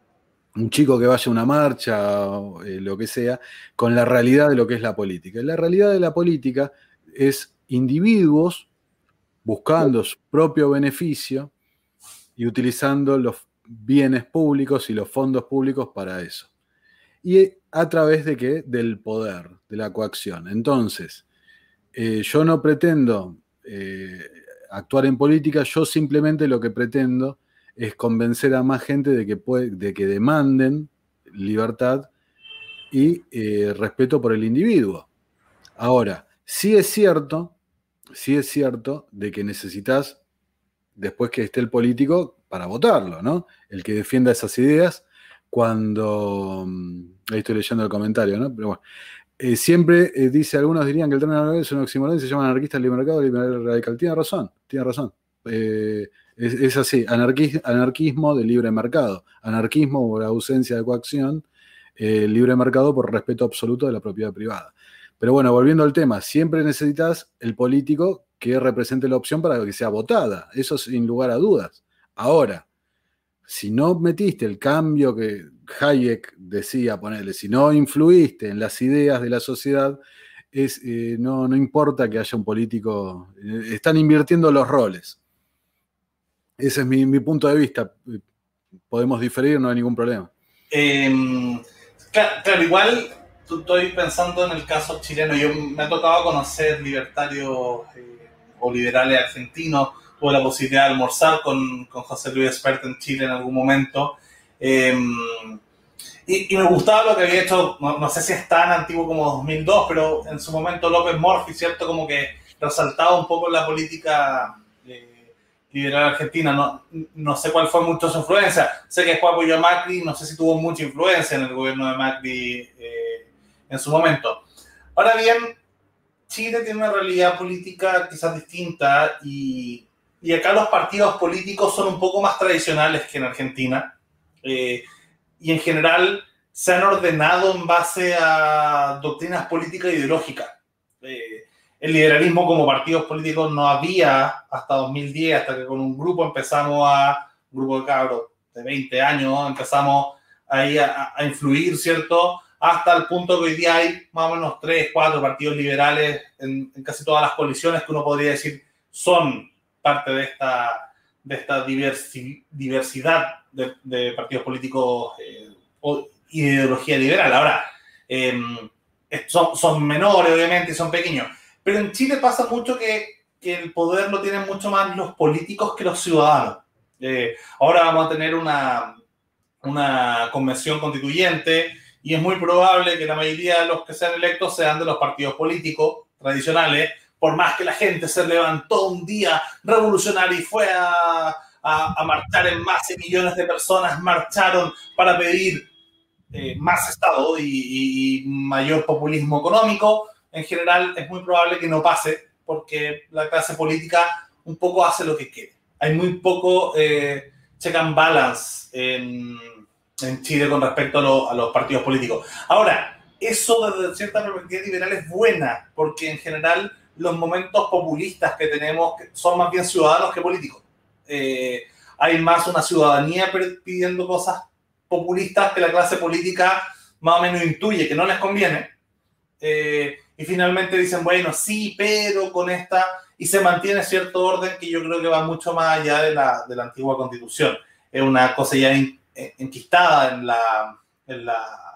chico que vaya a una marcha, eh, lo que sea, con la realidad de lo que es la política. La realidad de la política es individuos buscando su propio beneficio y utilizando los bienes públicos y los fondos públicos para eso. Y a través de qué? Del poder, de la coacción. Entonces, eh, yo no pretendo eh, actuar en política, yo simplemente lo que pretendo es convencer a más gente de que, puede, de que demanden libertad y eh, respeto por el individuo. Ahora, sí es cierto, sí es cierto de que necesitas, después que esté el político, para votarlo, ¿no? El que defienda esas ideas, cuando... Mm, ahí estoy leyendo el comentario, ¿no? Pero bueno. Eh, siempre eh, dice, algunos dirían que el tren es un oxímoron se llama anarquista libre mercado liberal radical. Tiene razón, tiene razón. es, es, así, anarquismo de libre mercado, anarquismo por ausencia de coacción eh, libre mercado por respeto absoluto de la propiedad privada. Pero bueno, volviendo al tema, siempre necesitas el político que represente la opción para que sea votada. Eso sin lugar a dudas. Ahora, si no metiste el cambio que Hayek decía ponerle, si no influiste en las ideas de la sociedad, es, eh, no, no, importa que haya un político, eh, están invirtiendo los roles. Ese es mi, mi, punto de vista. Podemos diferir, no hay ningún problema. Eh, Claro, igual estoy pensando en el caso chileno. Yo me ha tocado conocer libertarios eh, o liberales argentinos. Tuve la posibilidad de almorzar con, con José Luis Espert en Chile en algún momento. Em, y, me gustaba lo que había hecho, no, sé si es tan antiguo como 2002, pero en su momento López Morphy, ¿cierto? Como que resaltaba un poco la política liberal argentina. No, no sé cuál fue mucho su influencia. Sé que después apoyó a Macri, no sé si tuvo mucha influencia en el gobierno de Macri eh, en su momento. Ahora bien, Chile tiene una realidad política quizás distinta y, y acá los partidos políticos son un poco más tradicionales que en Argentina. Eh, y en general se han ordenado en base a doctrinas políticas e ideológicas. Eh, el liberalismo como partidos políticos no había hasta 2010, hasta que con un grupo empezamos a, un grupo de cabros de 20 años, empezamos ahí a, a influir, ¿cierto? Hasta el punto que hoy día hay más o menos 3, 4 partidos liberales en, en casi todas las coaliciones que uno podría decir son parte de esta, de esta diversidad de, de, partidos políticos eh, y de ideología liberal. Ahora, eh, son, son menores, obviamente, y son pequeños pero en Chile pasa mucho que, que el poder lo tienen mucho más los políticos que los ciudadanos. Eh, ahora vamos a tener una, una convención constituyente y es muy probable que la mayoría de los que sean electos sean de los partidos políticos tradicionales, por más que la gente se levantó un día revolucionario y fue a, a, a marchar en más de millones de personas marcharon para pedir eh, más Estado y, y, mayor populismo económico en general es muy probable que no pase porque la clase política un poco hace lo que quiere. Hay muy poco eh, check and balance en, en Chile con respecto a, lo, a, los partidos políticos. Ahora, eso desde cierta perspectiva liberal es buena porque en general los momentos populistas que tenemos son más bien ciudadanos que políticos. Eh, hay más una ciudadanía pidiendo cosas populistas que la clase política más o menos intuye que no les conviene. Eh, y finalmente dicen, bueno, sí, pero con esta, y se mantiene cierto orden que yo creo que va mucho más allá de la, de la antigua constitución. Es una cosa ya enquistada en la, en la,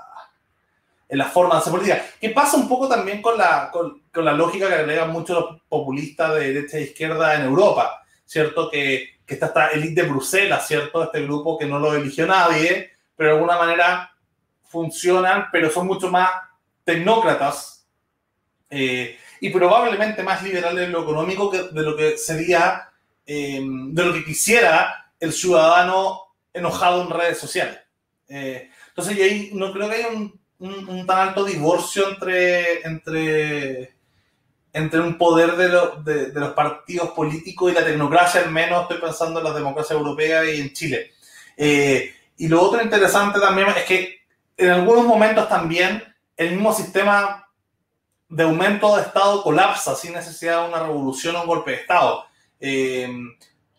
en la forma de hacer política. Que pasa un poco también con la, con, la lógica que agregan muchos populistas de derecha e izquierda en Europa, ¿cierto? Que, que está esta élite de Bruselas, ¿cierto? Este grupo que no lo eligió nadie, pero de alguna manera funcionan, pero son mucho más tecnócratas eh, y probablemente más liberales en lo económico de lo que sería, eh, de lo que quisiera el ciudadano enojado en redes sociales. Eh, entonces, no creo que haya un, tan alto divorcio entre, entre, entre un poder de, los partidos políticos y la tecnocracia, al menos estoy pensando en la democracia europea y en Chile. Eh, y lo otro interesante también es que en algunos momentos también el mismo sistema de aumento de Estado colapsa sin necesidad de una revolución o un golpe de Estado. Eh,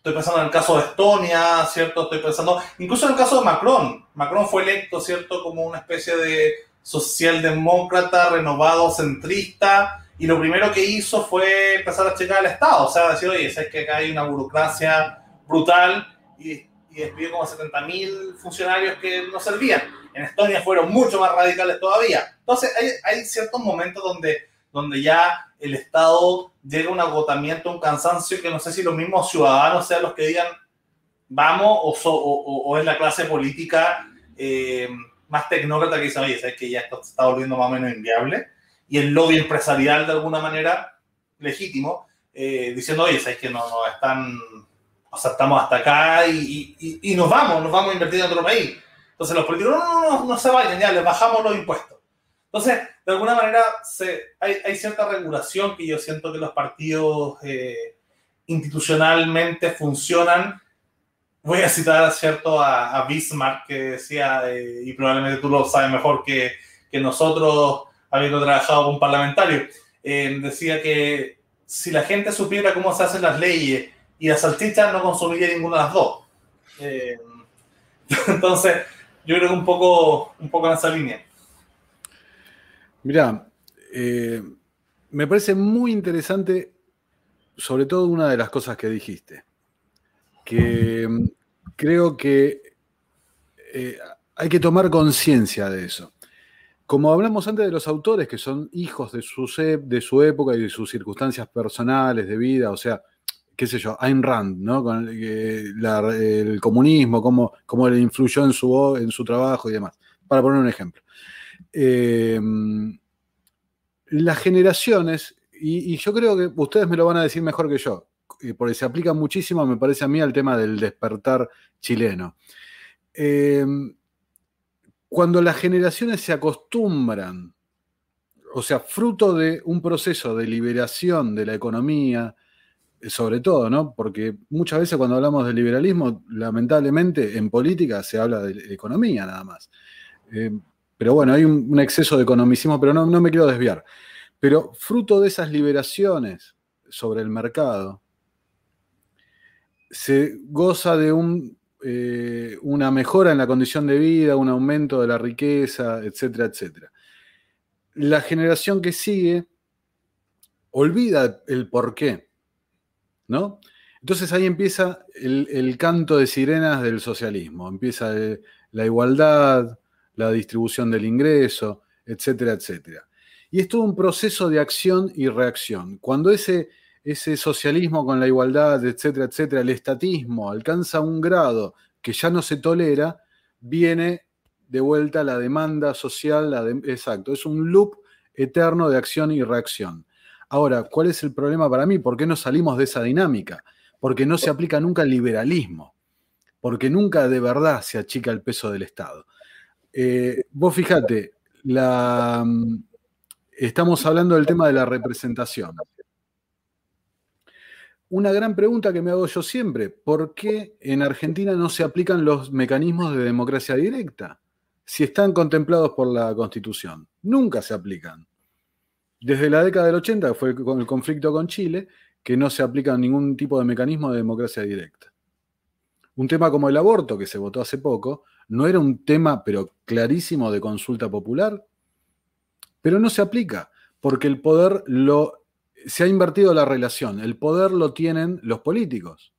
estoy pensando en el caso de Estonia, ¿cierto? Estoy pensando, incluso en el caso de Macron. Macron fue electo, ¿cierto? Como una especie de socialdemócrata, renovado, centrista, y lo primero que hizo fue empezar a checar el Estado, o sea, decir, oye, es que acá hay una burocracia brutal, y, despidió como 70.000 funcionarios que no servían en Estonia fueron mucho más radicales todavía. Entonces, hay ciertos momentos donde, donde ya el Estado llega a un agotamiento, un cansancio, que no sé si los mismos ciudadanos sean los que digan vamos o, es la clase política eh, más tecnócrata que dice, oye, sabes que ya esto se está volviendo más o menos inviable, y el lobby empresarial de alguna manera legítimo, eh, diciendo, oye, sabes que no, no están, o sea, estamos hasta acá y, y, nos vamos, nos vamos a invertir en otro país. Entonces los políticos, no, no, no, no se vayan, ya les bajamos los impuestos. Entonces, de alguna manera, hay, cierta regulación que yo siento que los partidos eh, institucionalmente funcionan. Voy a citar ¿cierto? A, a Bismarck que decía, eh, y probablemente tú lo sabes mejor que, que nosotros, habiendo trabajado con parlamentarios, eh, decía que si la gente supiera cómo se hacen las leyes y las salchichas, no consumiría ninguna de las dos. Eh, entonces, yo creo que un poco, un poco en esa línea. Mira, eh, me parece muy interesante, sobre todo una de las cosas que dijiste, que mm, creo que eh, hay que tomar conciencia de eso. Como hablamos antes de los autores, que son hijos de su, de su época y de sus circunstancias personales de vida, o sea, qué sé yo, Ayn Rand, ¿no? Con el, comunismo, cómo, cómo, le influyó en su, en su trabajo y demás, para poner un ejemplo. Eh, las generaciones, y, yo creo que ustedes me lo van a decir mejor que yo, porque se aplica muchísimo, me parece a mí, al tema del despertar chileno. Eh, cuando las generaciones se acostumbran, o sea, fruto de un proceso de liberación de la economía, sobre todo, ¿no? Porque muchas veces cuando hablamos de liberalismo, lamentablemente en política se habla de economía nada más. Eh, pero bueno, hay un, exceso de economicismo, pero no, me quiero desviar. Pero fruto de esas liberaciones sobre el mercado, se goza de eh, una mejora en la condición de vida, un aumento de la riqueza, etcétera, etcétera. La generación que sigue olvida el porqué, ¿no? Entonces ahí empieza el, el canto de sirenas del socialismo, empieza eh, la igualdad, la distribución del ingreso, etcétera, etcétera. Y es todo un proceso de acción y reacción. Cuando ese, ese socialismo con la igualdad, etcétera, etcétera, el estatismo alcanza un grado que ya no se tolera, viene de vuelta la demanda social, exacto, es un loop eterno de acción y reacción. Ahora, ¿cuál es el problema para mí? ¿Por qué no salimos de esa dinámica? Porque no se aplica nunca el liberalismo, porque nunca de verdad se achica el peso del Estado. Eh, vos fíjate, la, mm, estamos hablando del tema de la representación. Una gran pregunta que me hago yo siempre, ¿por qué en Argentina no se aplican los mecanismos de democracia directa? Si están contemplados por la Constitución. Nunca se aplican. Desde la década del 80, fue con el conflicto con Chile, que no se aplica ningún tipo de mecanismo de democracia directa. Un tema como el aborto, que se votó hace poco, no era un tema, pero clarísimo, de consulta popular, pero no se aplica, porque el poder lo... Se ha invertido la relación, el poder lo tienen los políticos.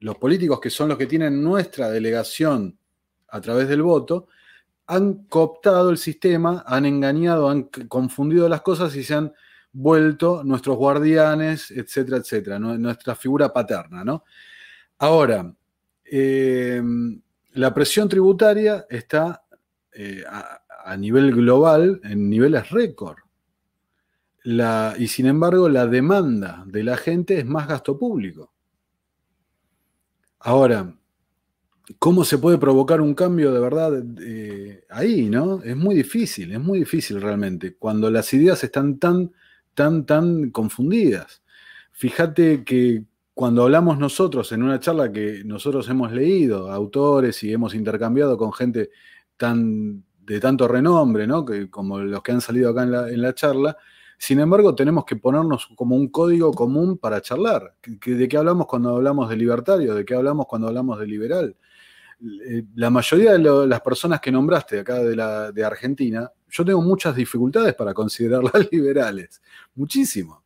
Los políticos que son los que tienen nuestra delegación a través del voto, han cooptado el sistema, han engañado, han confundido las cosas y se han vuelto nuestros guardianes, etcétera, etcétera, nuestra figura paterna, ¿no? Ahora, eh, la presión tributaria está eh, a, nivel global en niveles récord. y sin embargo, la demanda de la gente es más gasto público. Ahora, ¿cómo se puede provocar un cambio de verdad eh, ahí, no? Es muy difícil, es muy difícil realmente, cuando las ideas están tan, tan, tan confundidas. Fíjate que cuando hablamos nosotros en una charla que nosotros hemos leído, autores y hemos intercambiado con gente tan, de tanto renombre, ¿no? que, como los que han salido acá en la, charla, sin embargo tenemos que ponernos como un código común para charlar. ¿De qué hablamos cuando hablamos de libertario? ¿De qué hablamos cuando hablamos de liberal? Eh, la mayoría de las personas que nombraste acá de, la, de Argentina, yo tengo muchas dificultades para considerarlas liberales, muchísimo.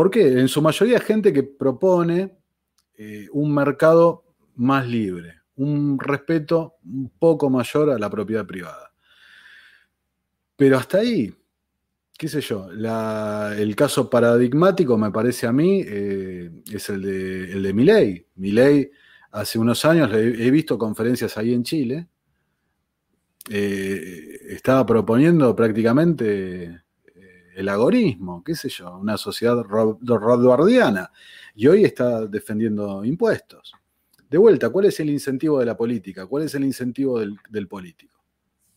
¿Por qué? En su mayoría gente que propone eh, un mercado más libre, un respeto un poco mayor a la propiedad privada. Pero hasta ahí, qué sé yo, el caso paradigmático me parece a mí eh, es el de, el de hace unos años he visto conferencias ahí en Chile estaba proponiendo prácticamente el agorismo, qué sé yo, una sociedad rothbardiana, y hoy está defendiendo impuestos. De vuelta, ¿cuál es el incentivo de la política? ¿Cuál es el incentivo del, político?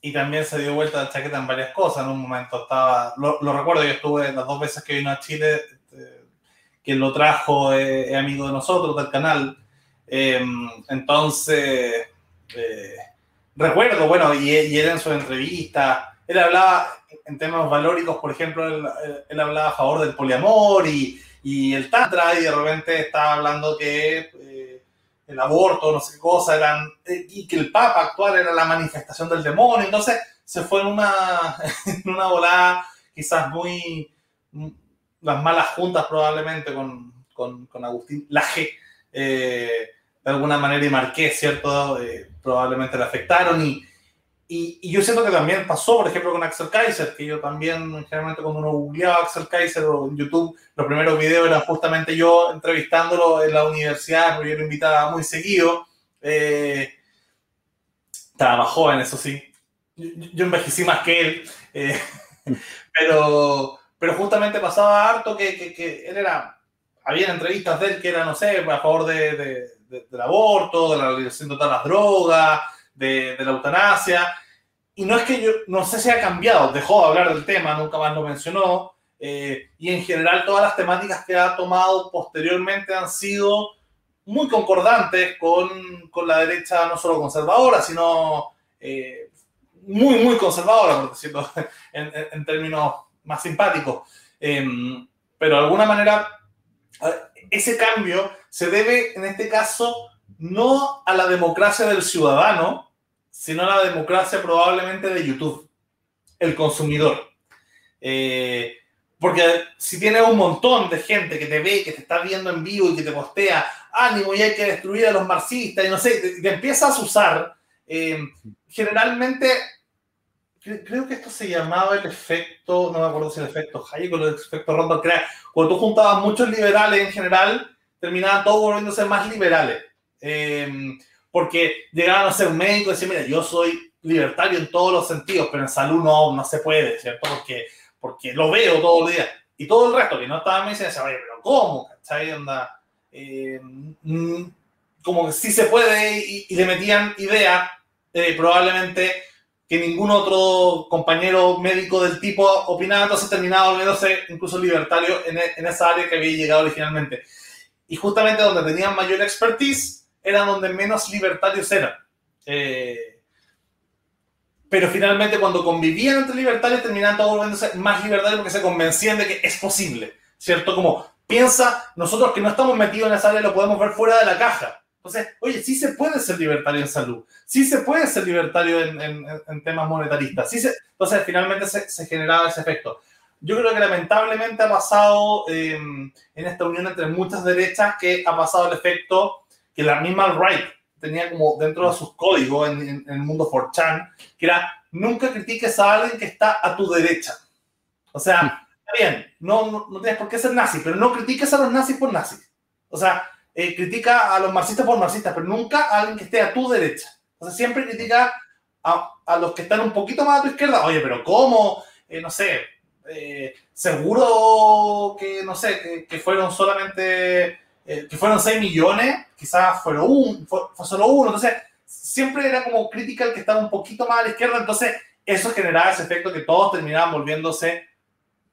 Y también se dio vuelta la chaqueta en varias cosas. En un momento estaba, lo, recuerdo, yo estuve las dos veces que vino a Chile, este, quien lo trajo es, amigo de nosotros, del canal. Em, entonces, eh, recuerdo, bueno, y, y él en su entrevista, él hablaba en temas valóricos, por ejemplo, él, hablaba a favor del poliamor y, y, el tantra, y de repente estaba hablando que eh, el aborto, no sé qué cosa, eran, eh, y que el Papa actual era la manifestación del demonio, entonces se fue en una, en una volada quizás muy, las malas juntas probablemente con, con, con Agustín Laje, eh, de alguna manera y Marqués, ¿cierto? probablemente le afectaron y y, yo siento que también pasó, por ejemplo, con Axel Kaiser, que yo también, generalmente cuando uno googleaba Axel Kaiser o en YouTube, los primeros videos eran justamente yo entrevistándolo en la universidad, porque yo lo invitaba muy seguido. Eh, estaba joven, eso sí. Yo, envejecí más que él. Eh, pero, pero justamente pasaba harto que, él era. Había entrevistas de él que eran, no sé, a favor de, del aborto, de la legalización de todas las drogas, de, de la eutanasia y no es que yo, no sé si ha cambiado, dejó de hablar del tema, nunca más lo mencionó, eh, y en general todas las temáticas que ha tomado posteriormente han sido muy concordantes con, con la derecha, no solo conservadora, sino eh, muy, muy conservadora, por decirlo en, términos más simpáticos. Em, pero de alguna manera, ese cambio se debe, en este caso, no a la democracia del ciudadano, sino la democracia probablemente de YouTube, el consumidor. Eh, porque si tienes un montón de gente que te ve, que te está viendo en vivo y que te postea, ánimo y hay que destruir a los marxistas y no sé, te, empiezas a usar, eh, generalmente, creo que esto se llamaba el efecto, no me acuerdo si el efecto Hayek o el efecto Ronald Crea, cuando tú juntabas muchos liberales en general, terminaban todos volviéndose más liberales. Eh, porque llegaban a ser un médico y decían, mira, yo soy libertario en todos los sentidos, pero en salud no, no se puede, ¿cierto? Porque, porque lo veo todos los días. Y todo el resto que no estaba me decían, oye, pero ¿cómo? ¿Cachai? Onda, eh, mm, como que sí se puede y, le metían idea, eh, probablemente que ningún otro compañero médico del tipo opinaba, entonces terminaba volviéndose incluso libertario en, en esa área que había llegado originalmente. Y justamente donde tenían mayor expertise, eran donde menos libertarios eran. Eh, pero finalmente cuando convivían entre libertarios terminaban todos volviéndose más libertarios porque se convencían de que es posible, ¿cierto? Como piensa, nosotros que no estamos metidos en esa área lo podemos ver fuera de la caja. Entonces, oye, sí se puede ser libertario en salud, sí se puede ser libertario en, en, temas monetaristas, sí se, entonces finalmente se, se, generaba ese efecto. Yo creo que lamentablemente ha pasado eh, en esta unión entre muchas derechas que ha pasado el efecto que la misma Wright tenía como dentro de sus códigos en, el mundo 4chan, que era nunca critiques a alguien que está a tu derecha. O sea, está bien, no, no, tienes por qué ser nazi, pero no critiques a los nazis por nazis. O sea, eh, critica a los marxistas por marxistas, pero nunca a alguien que esté a tu derecha. O sea, siempre critica a, a los que están un poquito más a tu izquierda. Oye, pero ¿cómo? Eh, no sé, eh, seguro que, no sé, que, que fueron solamente eh, que fueron 6 millones, quizás fueron un, fue, solo uno, entonces siempre era como crítica el que estaba un poquito más a la izquierda, entonces eso generaba ese efecto que todos terminaban volviéndose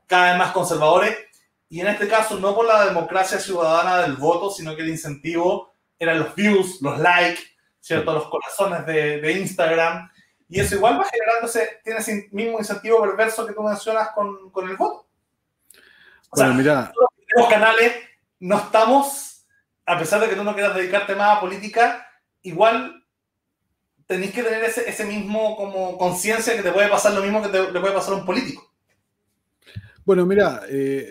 cada vez más conservadores, y en este caso no por la democracia ciudadana del voto, sino que el incentivo eran los views, los likes, ¿cierto? los corazones de, de Instagram, y eso igual va generándose, tiene ese mismo incentivo perverso que tú mencionas con, con el voto. O bueno, sea, mira. Los canales no estamos, a pesar de que tú no quieras dedicarte más a política, igual tenéis que tener ese, mismo como conciencia que te puede pasar lo mismo que te, le puede pasar a un político. Bueno, mira, eh,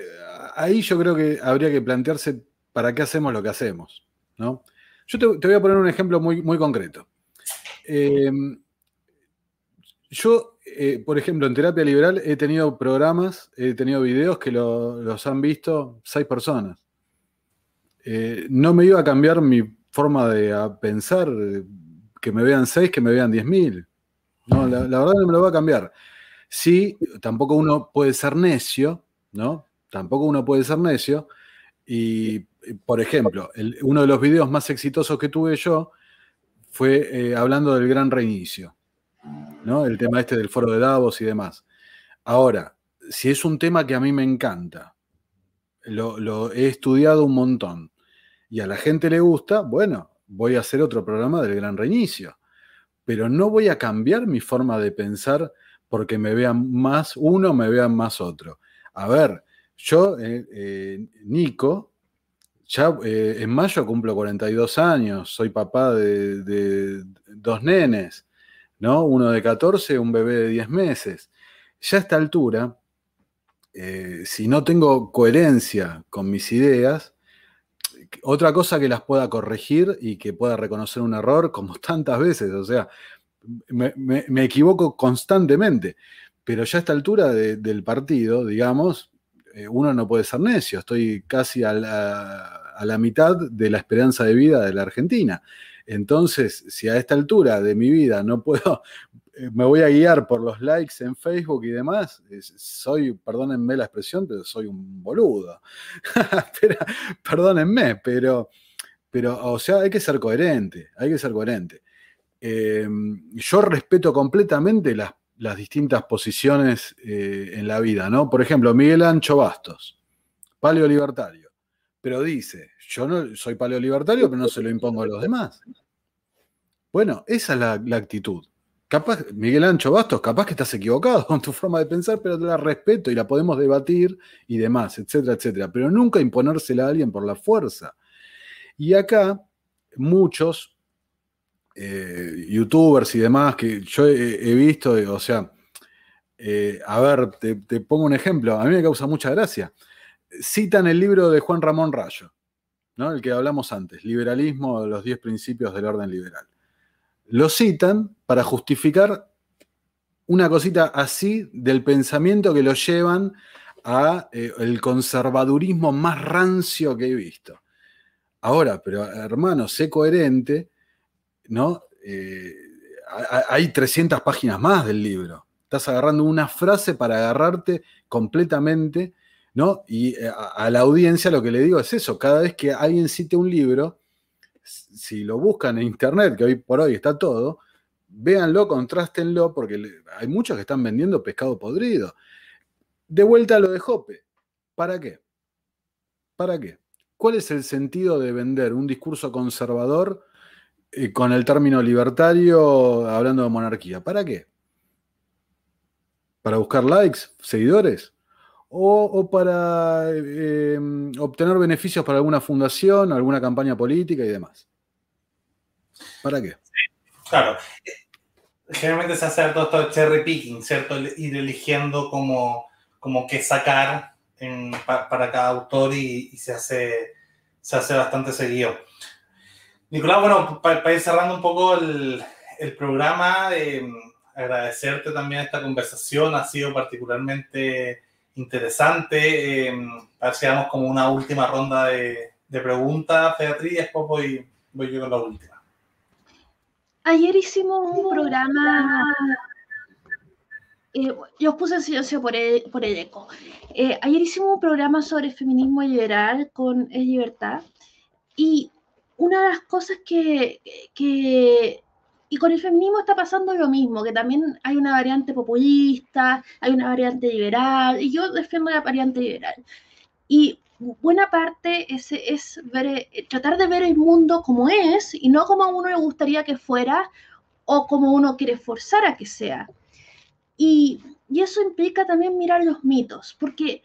ahí yo creo que habría que plantearse para qué hacemos lo que hacemos, ¿no? Yo te, voy a poner un ejemplo muy, muy concreto. Eh, yo, eh, por ejemplo, en terapia liberal he tenido programas, he tenido videos que lo, los han visto seis personas. Eh, no me iba a cambiar mi forma de pensar, que me vean seis, que me vean diez mil. No, la, verdad no me lo va a cambiar. Sí, tampoco uno puede ser necio, ¿no? Tampoco uno puede ser necio. Y, por ejemplo, uno de los videos más exitosos que tuve yo fue eh, hablando del gran reinicio, ¿no? El tema este del foro de Davos y demás. Ahora, si es un tema que a mí me encanta, lo, he estudiado un montón y a la gente le gusta, bueno, voy a hacer otro programa del gran reinicio. Pero no voy a cambiar mi forma de pensar porque me vean más uno, me vean más otro. A ver, yo, eh, eh, Nico, ya eh, en mayo cumplo 42 años, soy papá de, de dos nenes, ¿no? Uno de 14, un bebé de 10 meses. Ya a esta altura, eh, si no tengo coherencia con mis ideas, otra cosa que las pueda corregir y que pueda reconocer un error, como tantas veces, o sea, me, equivoco constantemente, pero ya a esta altura de- del partido, digamos, eh, uno no puede ser necio, estoy casi a la, mitad de la esperanza de vida de la Argentina. Entonces, si a esta altura de mi vida no puedo, me voy a guiar por los likes en Facebook y demás, soy, perdónenme la expresión, pero soy un boludo. Pero- perdónenme, pero, pero, o sea, hay que ser coherente, hay que ser coherente. Eh, yo respeto completamente las, las distintas posiciones eh, en la vida, ¿no? Por ejemplo, Miguel Ancho Bastos, paleolibertario, pero dice, yo no soy paleolibertario, pero no se lo impongo a los demás. Bueno, esa es la actitud. Capaz, Miguel Ancho Bastos, capaz que estás equivocado con tu forma de pensar, pero te la respeto y la podemos debatir y demás, etcétera, etcétera. Pero nunca imponérsela a alguien por la fuerza. Y acá, muchos eh, youtubers y demás que yo he, visto, eh, o sea, eh, a ver, te, te pongo un ejemplo, a mí me causa mucha gracia. Citan el libro de Juan Ramón Rayo, ¿no? el que hablamos antes, Liberalismo, los 10 principios del orden liberal. Lo citan para justificar una cosita así del pensamiento que lo llevan a eh, el conservadurismo más rancio que he visto. Ahora, pero hermano, sé coherente, ¿no? Eh, hay- hay 300 páginas más del libro. Estás agarrando una frase para agarrarte completamente, ¿no? Y eh, a, a la audiencia lo que le digo es eso, cada vez que alguien cite un libro, si lo buscan en internet, que hoy por hoy está todo, véanlo, contrástenlo, porque hay muchos que están vendiendo pescado podrido. De vuelta a lo de Jope. ¿Para qué? ¿Para qué? ¿Cuál es el sentido de vender un discurso conservador eh, con el término libertario hablando de monarquía? ¿Para qué? ¿Para buscar likes, seguidores? ¿O, para eh, obtener beneficios para alguna fundación, alguna campaña política y demás? ¿Para qué? Claro. Generalmente se hace todo esto cherry picking, ¿cierto? Ir eligiendo como, como qué sacar para cada autor y, se, hace, se hace bastante seguido. Nicolás, bueno, para ir cerrando un poco el, el programa, eh, agradecerte también esta conversación, ha sido particularmente interesante. Eh, a ver si damos como una última ronda de, preguntas, Beatriz, y después voy, voy yo con la última. Ayer hicimos un programa. eh, yo os puse en silencio por el, por el eco. Eh, ayer hicimos un programa sobre feminismo liberal con Es Libertad. Y una de las cosas que, que. Y con el feminismo está pasando lo mismo, que también hay una variante populista, hay una variante liberal, y yo defiendo la variante liberal. Y buena parte es, es ver, eh, tratar de ver el mundo como es y no como a uno le gustaría que fuera o como uno quiere forzar a que sea. Y, y eso implica también mirar los mitos, porque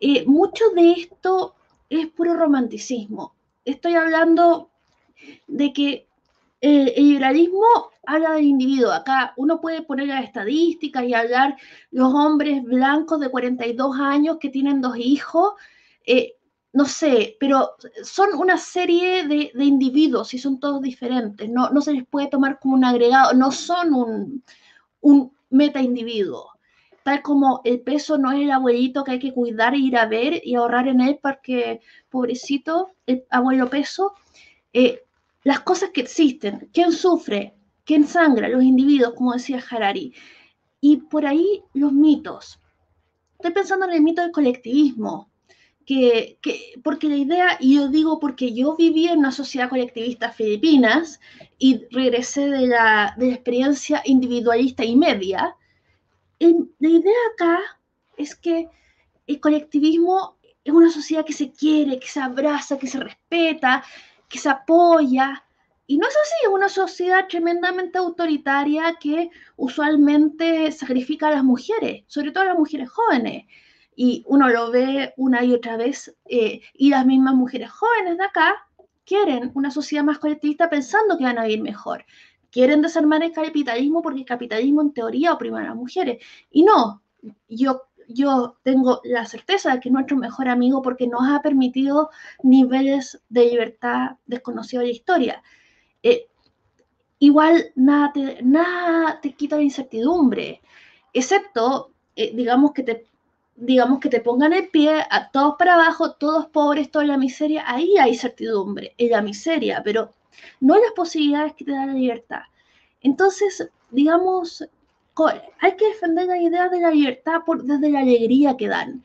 eh, mucho de esto es puro romanticismo. Estoy hablando de que eh, el liberalismo habla del individuo. Acá uno puede poner las estadísticas y hablar los hombres blancos de 42 años que tienen dos hijos. Eh, no sé, pero son una serie de, individuos y son todos diferentes. No, se les puede tomar como un agregado, no son un, un meta individuo. Tal como el peso no es el abuelito que hay que cuidar e ir a ver y ahorrar en él porque, pobrecito, el abuelo peso. Eh, las cosas que existen, ¿quién sufre? que ensangra a los individuos, como decía Harari. Y por ahí los mitos. Estoy pensando en el mito del colectivismo, que, porque la idea, y yo digo porque yo viví en una sociedad colectivista filipinas y regresé de la, de la experiencia individualista y media, la idea acá es que el colectivismo es una sociedad que se quiere, que se abraza, que se respeta, que se apoya. Y no es así, es una sociedad tremendamente autoritaria que usualmente sacrifica a las mujeres, sobre todo a las mujeres jóvenes. Y uno lo ve una y otra vez, eh, y las mismas mujeres jóvenes de acá quieren una sociedad más colectivista pensando que van a vivir mejor. Quieren desarmar el capitalismo porque el capitalismo en teoría oprime a las mujeres. Y no, yo yo tengo la certeza de que es nuestro mejor amigo porque nos ha permitido niveles de libertad desconocidos de la historia. Eh, igual nada te, nada te quita la incertidumbre, excepto, eh, digamos, que te, digamos que te pongan el pie a todos para abajo, todos pobres, toda la miseria, ahí hay certidumbre, en la miseria, pero no las posibilidades que te da la libertad. Entonces, digamos, hay que defender la idea de la libertad por, desde la alegría que dan.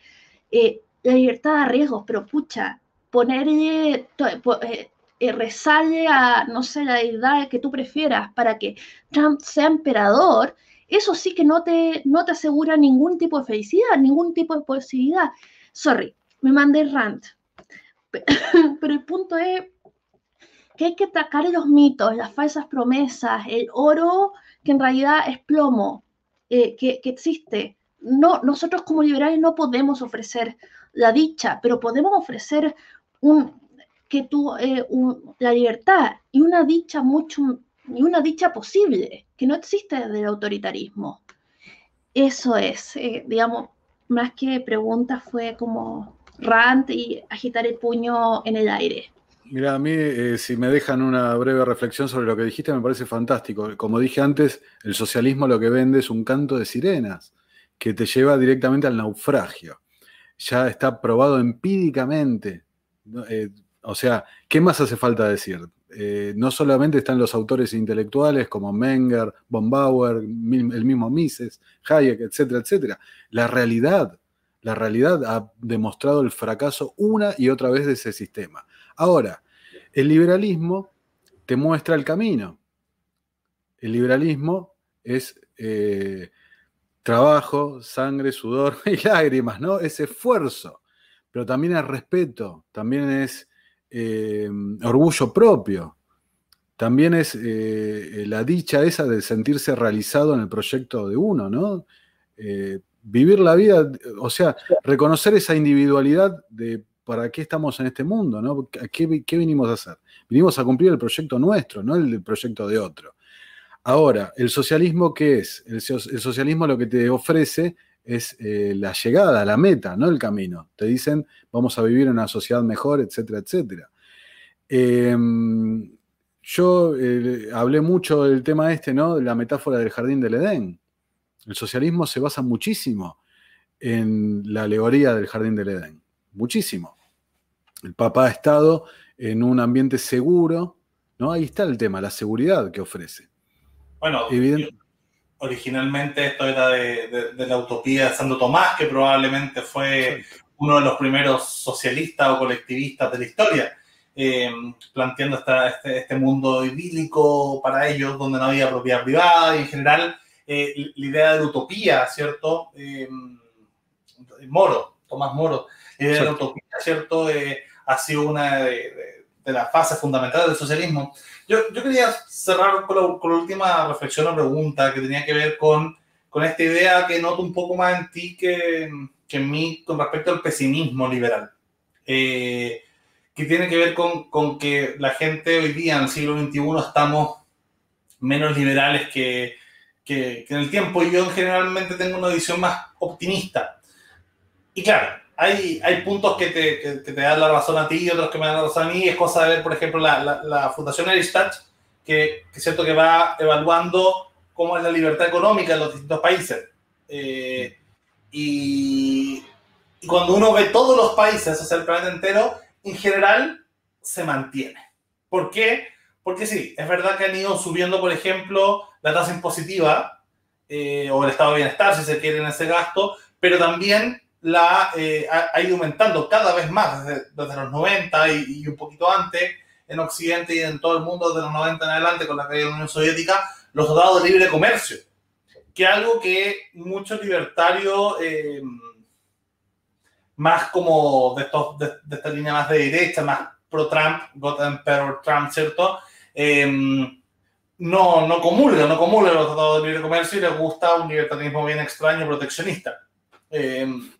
Eh, la libertad da riesgos, pero pucha, ponerle, eh, eh, resale a, no sé, la idea que tú prefieras para que Trump sea emperador, eso sí que no te, no te asegura ningún tipo de felicidad, ningún tipo de posibilidad. Sorry, me mandé rant. Pero el punto es que hay que atacar los mitos, las falsas promesas, el oro que en realidad es plomo, eh, que, existe. No, nosotros como liberales no podemos ofrecer la dicha, pero podemos ofrecer un, que tú, eh, la libertad y una dicha mucho y una dicha posible que no existe desde el autoritarismo. Eso es, eh, digamos, más que preguntas fue como rant y agitar el puño en el aire. Mira, a mí, eh, si me dejan una breve reflexión sobre lo que dijiste, me parece fantástico. Como dije antes, el socialismo lo que vende es un canto de sirenas que te lleva directamente al naufragio. Ya está probado empíricamente. Eh, o sea, ¿qué más hace falta decir? Eh, no solamente están los autores intelectuales como Menger, von el mismo Mises, Hayek, etcétera, etcétera. La realidad, la realidad ha demostrado el fracaso una y otra vez de ese sistema. Ahora, el liberalismo te muestra el camino. El liberalismo es eh, trabajo, sangre, sudor y lágrimas, ¿no? Es esfuerzo, pero también es respeto, también es eh, orgullo propio, también es eh, la dicha esa de sentirse realizado en el proyecto de uno, ¿no? vivir la vida, o sea, reconocer esa individualidad de para qué estamos en este mundo, ¿no? ¿Qué, ¿Qué, vinimos a hacer? Vinimos a cumplir el proyecto nuestro, no el proyecto de otro. Ahora, ¿el socialismo qué es? El, socialismo lo que te ofrece es eh, la llegada, la meta, no el camino. Te dicen, vamos a vivir en una sociedad mejor, etcétera, etcétera. Em, yo eh, hablé mucho del tema este, ¿no? De la metáfora del jardín del Edén. El socialismo se basa muchísimo en la alegoría del jardín del Edén. Muchísimo. El Papa ha estado en un ambiente seguro, ¿no? Ahí está el tema, la seguridad que ofrece. Bueno, originalmente esto era de, la utopía de Santo Tomás, que probablemente fue uno de los primeros socialistas o colectivistas de la historia, eh, planteando este, este, mundo idílico para ellos, donde no había propiedad privada y en general eh, la idea de la utopía, ¿cierto? Eh, Moro, Tomás Moro, la idea de la utopía, ¿cierto? Ha sido una de, las fases fundamentales del socialismo. Yo, yo quería cerrar con la, última reflexión o pregunta que tenía que ver con, con esta idea que noto un poco más en ti que, que en mí con respecto al pesimismo liberal. Eh, que tiene que ver con, con, que la gente hoy día, en el siglo XXI, estamos menos liberales que, que, que en el tiempo. Y yo generalmente tengo una visión más optimista. Y claro, hay, hay puntos que te, te, dan la razón a ti y otros que me dan la razón a mí. Es cosa de ver, por ejemplo, la, la, Fundación Eristat, que, que es cierto que va evaluando cómo es la libertad económica en los distintos países. Eh, y, y, cuando uno ve todos los países, o sea, el planeta entero, en general se mantiene. ¿Por qué? porque sí, es verdad que han ido subiendo, por ejemplo, la tasa impositiva eh, o el estado de bienestar, si se quiere, en ese gasto, pero también la, eh, ha, ido aumentando cada vez más desde, los 90 y, un poquito antes en Occidente y en todo el mundo desde los 90 en adelante con la caída de la Unión Soviética, los tratados de libre comercio, que algo que muchos libertarios eh, más como de, estos, de, esta línea más de derecha, más pro-Trump, God Trump, ¿cierto? Em, no, no comulga, no comulga los tratados de libre comercio y le gusta un libertarismo bien extraño, proteccionista. Em,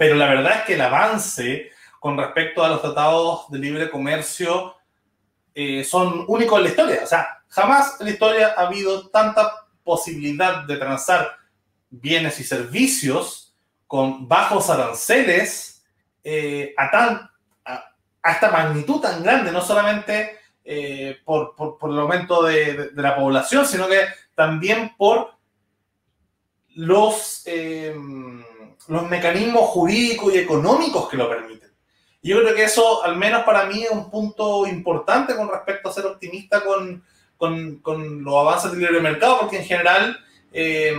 pero la verdad es que el avance con respecto a los tratados de libre comercio eh, son únicos en la historia. O sea, jamás en la historia ha habido tanta posibilidad de transar bienes y servicios con bajos aranceles eh, a, tan, a, esta magnitud tan grande, no solamente eh, por, por, el aumento de, la población, sino que también por los, eh, los mecanismos jurídicos y económicos que lo permiten. Yo creo que eso, al menos para mí, es un punto importante con respecto a ser optimista con, con, con los avances del libre mercado, porque en general eh,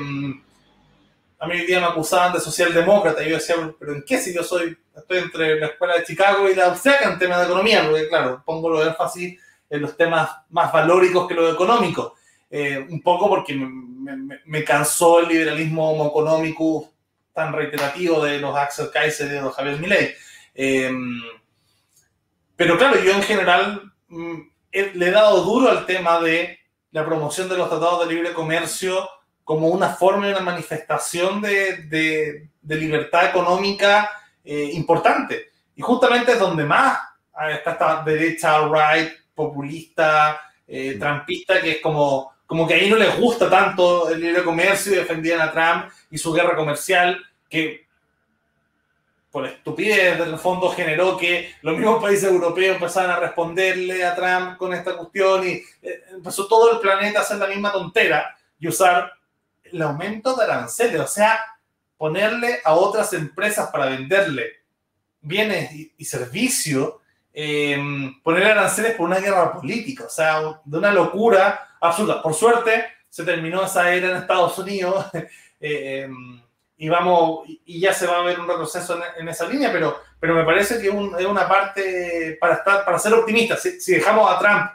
a mí hoy día me acusaban de socialdemócrata y yo decía, pero ¿en qué si yo soy, estoy entre la escuela de Chicago y la austriaca en temas de economía? Porque claro, pongo lo énfasis en los temas más valóricos que lo económico. Eh, un poco porque me, cansó el liberalismo económico tan reiterativo de los Axel Kaiser y de los Javier Milei. Em, pero claro, yo en general mm, le he dado duro al tema de la promoción de los tratados de libre comercio como una forma y una manifestación de, libertad económica eh, importante. Y justamente es donde más está esta derecha right, populista, eh, trampista, que es como como que ahí no les gusta tanto el libre comercio y defendían a Trump y su guerra comercial, que por estupidez del fondo generó que los mismos países europeos empezaran a responderle a Trump con esta cuestión y eh, empezó todo el planeta a hacer la misma tontera y usar el aumento de aranceles, o sea, ponerle a otras empresas para venderle bienes y, servicios, eh, ponerle aranceles por una guerra política, o sea, de una locura absoluta. Por suerte, se terminó esa era en Estados Unidos eh, em, y, vamos, y ya se va a ver un retroceso en, esa línea, pero, pero me parece que es una parte para, estar, para ser optimista. Si, dejamos a Trump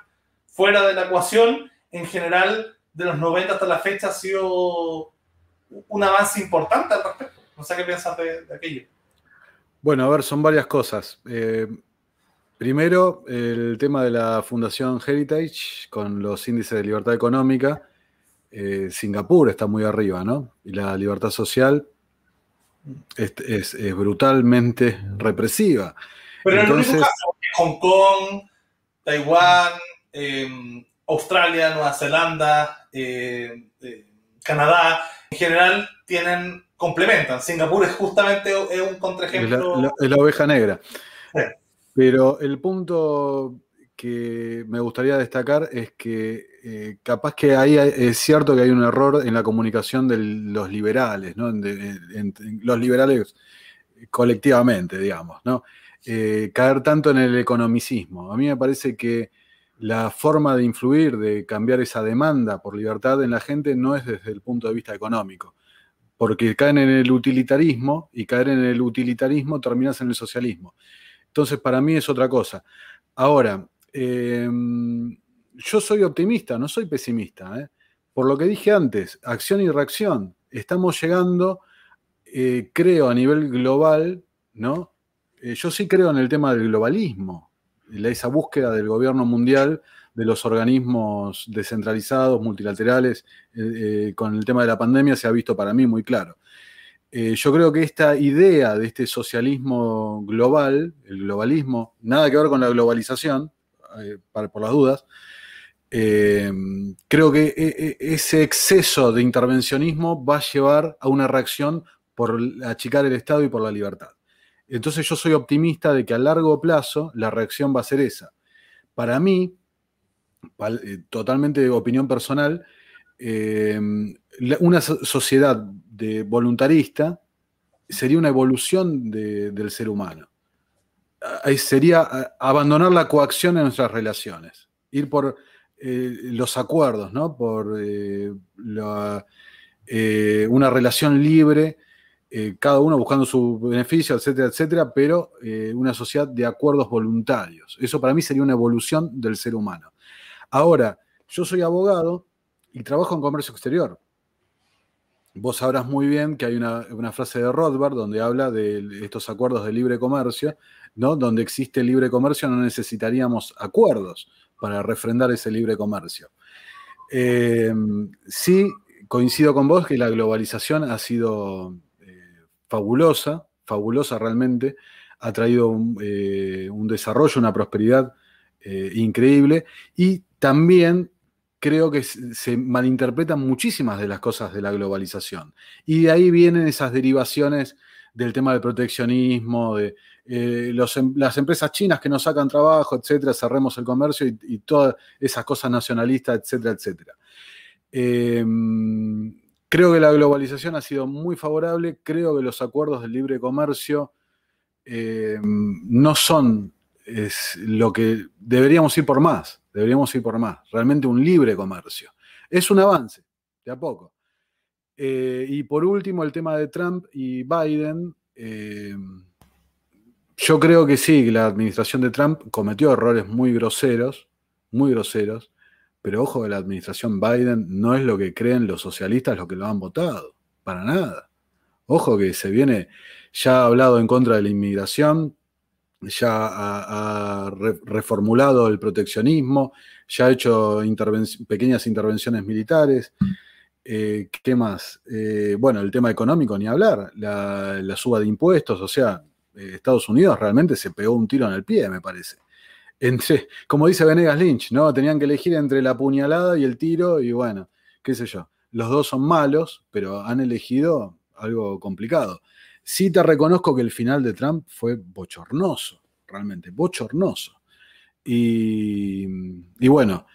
fuera de la ecuación, en general, de los 90 hasta la fecha ha sido un avance importante al respecto. No sé qué piensas de, aquello. Bueno, a ver, son varias cosas. Eh, Primero, el tema de la Fundación Heritage con los índices de libertad económica. Eh, Singapur está muy arriba, ¿no? Y la libertad social es, brutalmente represiva. Pero Entonces, en el caso, Hong Kong, Taiwán, em, Australia, Nueva Zelanda, eh, eh, Canadá, en general tienen, complementan. Singapur es justamente un contraejemplo. Es la, oveja negra. Pero el punto que me gustaría destacar es que eh, capaz que ahí es cierto que hay un error en la comunicación de los liberales, ¿no? los liberales colectivamente, digamos, ¿no? Eh, caer tanto en el economicismo. A mí me parece que la forma de influir, de cambiar esa demanda por libertad en la gente no es desde el punto de vista económico, porque caen en el utilitarismo y caer en el utilitarismo terminas en el socialismo. Entonces, para mí es otra cosa. Ahora, em, yo soy optimista, no soy pesimista. ¿eh? Por lo que dije antes, acción y reacción. Estamos llegando, eh, creo, a nivel global, ¿no? Eh, yo sí creo en el tema del globalismo, esa búsqueda del gobierno mundial, de los organismos descentralizados, multilaterales, con el tema de la pandemia se ha visto para mí muy claro. Eh, yo creo que esta idea de este socialismo global, el globalismo, nada que ver con la globalización, eh, por las dudas, eh, creo que ese exceso de intervencionismo va a llevar a una reacción por achicar el Estado y por la libertad. Entonces yo soy optimista de que a largo plazo la reacción va a ser esa. Para mí, totalmente de opinión personal, una sociedad de voluntarista sería una evolución del ser humano. Ahí sería abandonar la coacción en nuestras relaciones. ir por eh, los acuerdos, ¿no? Por eh, eh, una relación libre, cada uno buscando su beneficio, etcétera, etcétera, pero una sociedad de acuerdos voluntarios. Eso para mí sería una evolución del ser humano. Ahora, yo soy abogado y trabajo en comercio exterior. Vos sabrás muy bien que hay una, frase de Rothbard donde habla de estos acuerdos de libre comercio, ¿no? Donde existe libre comercio no necesitaríamos acuerdos para refrendar ese libre comercio. Eh, sí, coincido con vos que la globalización ha sido eh, fabulosa, fabulosa realmente, ha traído un, eh, desarrollo, una prosperidad increíble y también creo que se malinterpretan muchísimas de las cosas de la globalización. Y de ahí vienen esas derivaciones del tema del proteccionismo, de eh, em, las empresas chinas que nos sacan trabajo, etcétera, cerremos el comercio y, todas esas cosas nacionalistas, etcétera, etcétera. Em, creo que la globalización ha sido muy favorable, creo que los acuerdos de libre comercio em, no son lo que deberíamos ir por más, deberíamos ir por más, realmente un libre comercio. Es un avance, de a poco. Eh, y por último, el tema de Trump y Biden. Yo creo que sí, la administración de Trump cometió errores muy groseros, muy groseros, pero ojo que la administración Biden no es lo que creen los socialistas los que lo han votado, para nada. Ojo que se viene, ya ha hablado en contra de la inmigración, ya ha, reformulado el proteccionismo, ya ha hecho pequeñas intervenciones militares. Eh, ¿Qué más? Eh, bueno, el tema económico, ni hablar, la, suba de impuestos, o sea, Estados Unidos realmente se pegó un tiro en el pie, me parece. Entre, como dice Venegas Lynch, ¿no? Tenían que elegir entre la puñalada y el tiro, y bueno, qué sé yo. Los dos son malos, pero han elegido algo complicado. Sí te reconozco que el final de Trump fue bochornoso, realmente, bochornoso. Y, bueno,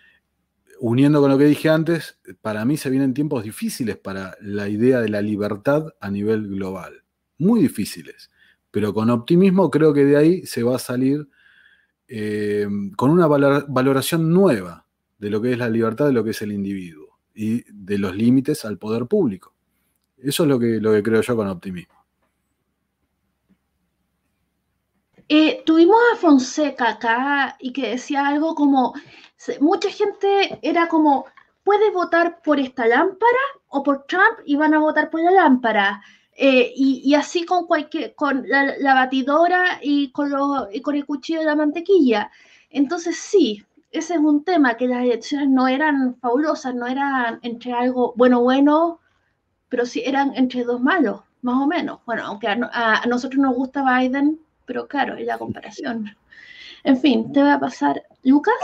uniendo con lo que dije antes, para mí se vienen tiempos difíciles para la idea de la libertad a nivel global. Muy difíciles pero con optimismo creo que de ahí se va a salir eh, con una valoración nueva de lo que es la libertad, de lo que es el individuo y de los límites al poder público. Eso es lo que, lo que creo yo con optimismo. Eh, tuvimos a Fonseca acá y que decía algo como, mucha gente era como, puedes votar por esta lámpara o por Trump y van a votar por la lámpara. Eh, y, así con cualquier, con la, batidora y con, con el cuchillo de la mantequilla. Entonces sí, ese es un tema, que las elecciones no eran fabulosas, no eran entre algo bueno, bueno, pero sí eran entre dos malos, más o menos. Bueno, aunque a, nosotros nos gusta Biden, pero claro, es la comparación. En fin, te voy a pasar, Lucas.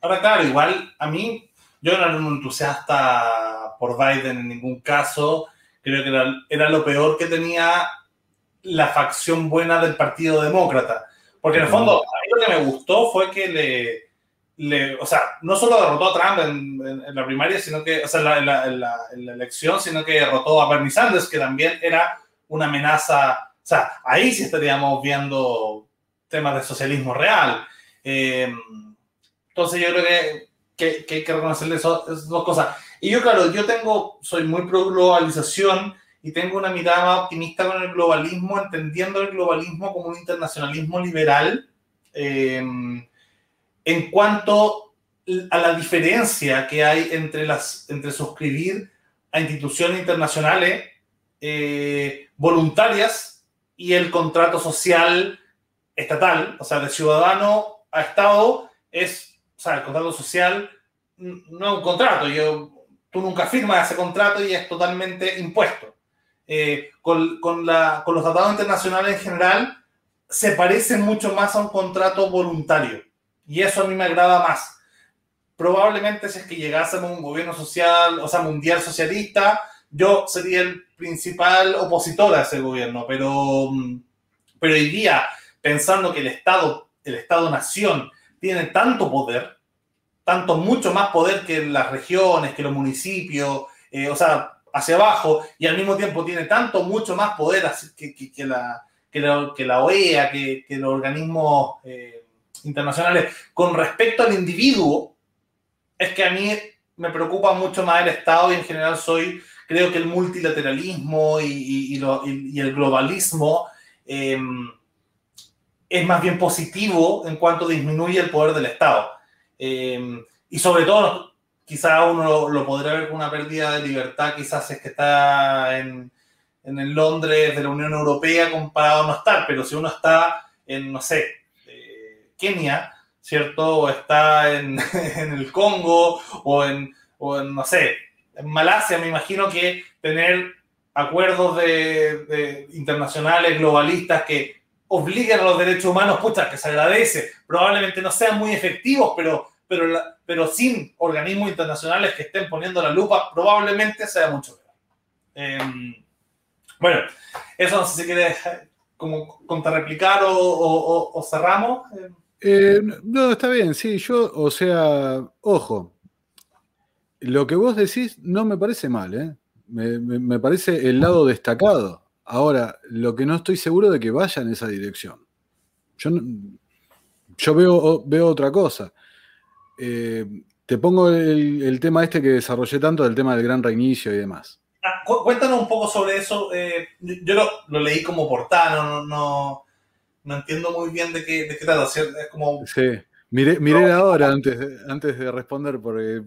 ahora claro, igual a mí, yo no era un entusiasta por Biden en ningún caso creo que era, lo peor que tenía la facción buena del Partido Demócrata. Porque en el fondo, a mí lo que me gustó fue que le, o sea, no solo derrotó a Trump en, la primaria, sino que, o sea, en la, en, la, elección, sino que derrotó a Bernie Sanders, que también era una amenaza. Sea, ahí sí estaríamos viendo temas de socialismo real. Eh, entonces yo creo que, que, que hay que reconocerle esas dos cosas. Y yo, claro, yo tengo, soy muy pro globalización y tengo una mirada más optimista con el globalismo, entendiendo el globalismo como un internacionalismo liberal eh, en cuanto a la diferencia que hay entre, las, entre suscribir a instituciones internacionales eh, voluntarias y el contrato social estatal, o sea, de ciudadano a Estado, es, o sea, el contrato social no es un contrato. Yo tú nunca firmas ese contrato y es totalmente impuesto. Eh, con, con, la, con, los tratados internacionales en general, se parece mucho más a un contrato voluntario. Y eso a mí me agrada más. Probablemente si es que llegásemos a un gobierno social, o sea, mundial socialista, yo sería el principal opositor a ese gobierno. Pero, pero hoy día, pensando que el Estado, el Estado-nación, tiene tanto poder, tanto mucho más poder que las regiones, que los municipios, eh, o sea, hacia abajo, y al mismo tiempo tiene tanto, mucho más poder que, que, la, que, la, OEA, que, los organismos eh, internacionales, con respecto al individuo, es que a mí me preocupa mucho más el Estado y en general soy, creo que el multilateralismo y, el globalismo em, es más bien positivo en cuanto disminuye el poder del Estado. Em, y sobre todo, quizás uno lo, podría ver con una pérdida de libertad, quizás es que está en, en el Londres de la Unión Europea comparado a no estar, pero si uno está en, no sé, eh, Kenia, ¿cierto? O está en, el Congo o en, no sé, en Malasia, me imagino que tener acuerdos de, internacionales, globalistas que obliguen a los derechos humanos, pucha, que se agradece. Probablemente no sean muy efectivos, pero, pero, pero sin organismos internacionales que estén poniendo la lupa, probablemente sea mucho peor. Em, bueno, eso no sé si quieres como contrarreplicar o, o, cerramos. Eh, no, está bien, sí, yo, o sea, ojo, lo que vos decís no me parece mal, ¿eh? me, parece el lado destacado. Ahora, lo que no estoy seguro de que vaya en esa dirección. Yo, yo veo, veo otra cosa. Eh, te pongo el, el, tema este que desarrollé tanto, del tema del gran reinicio y demás. Ah, cuéntanos un poco sobre eso. Eh, yo lo, leí como portada, no, no, no, entiendo muy bien de qué, de qué trata. Es como... Sí, miré, miré ahora antes, antes de responder, porque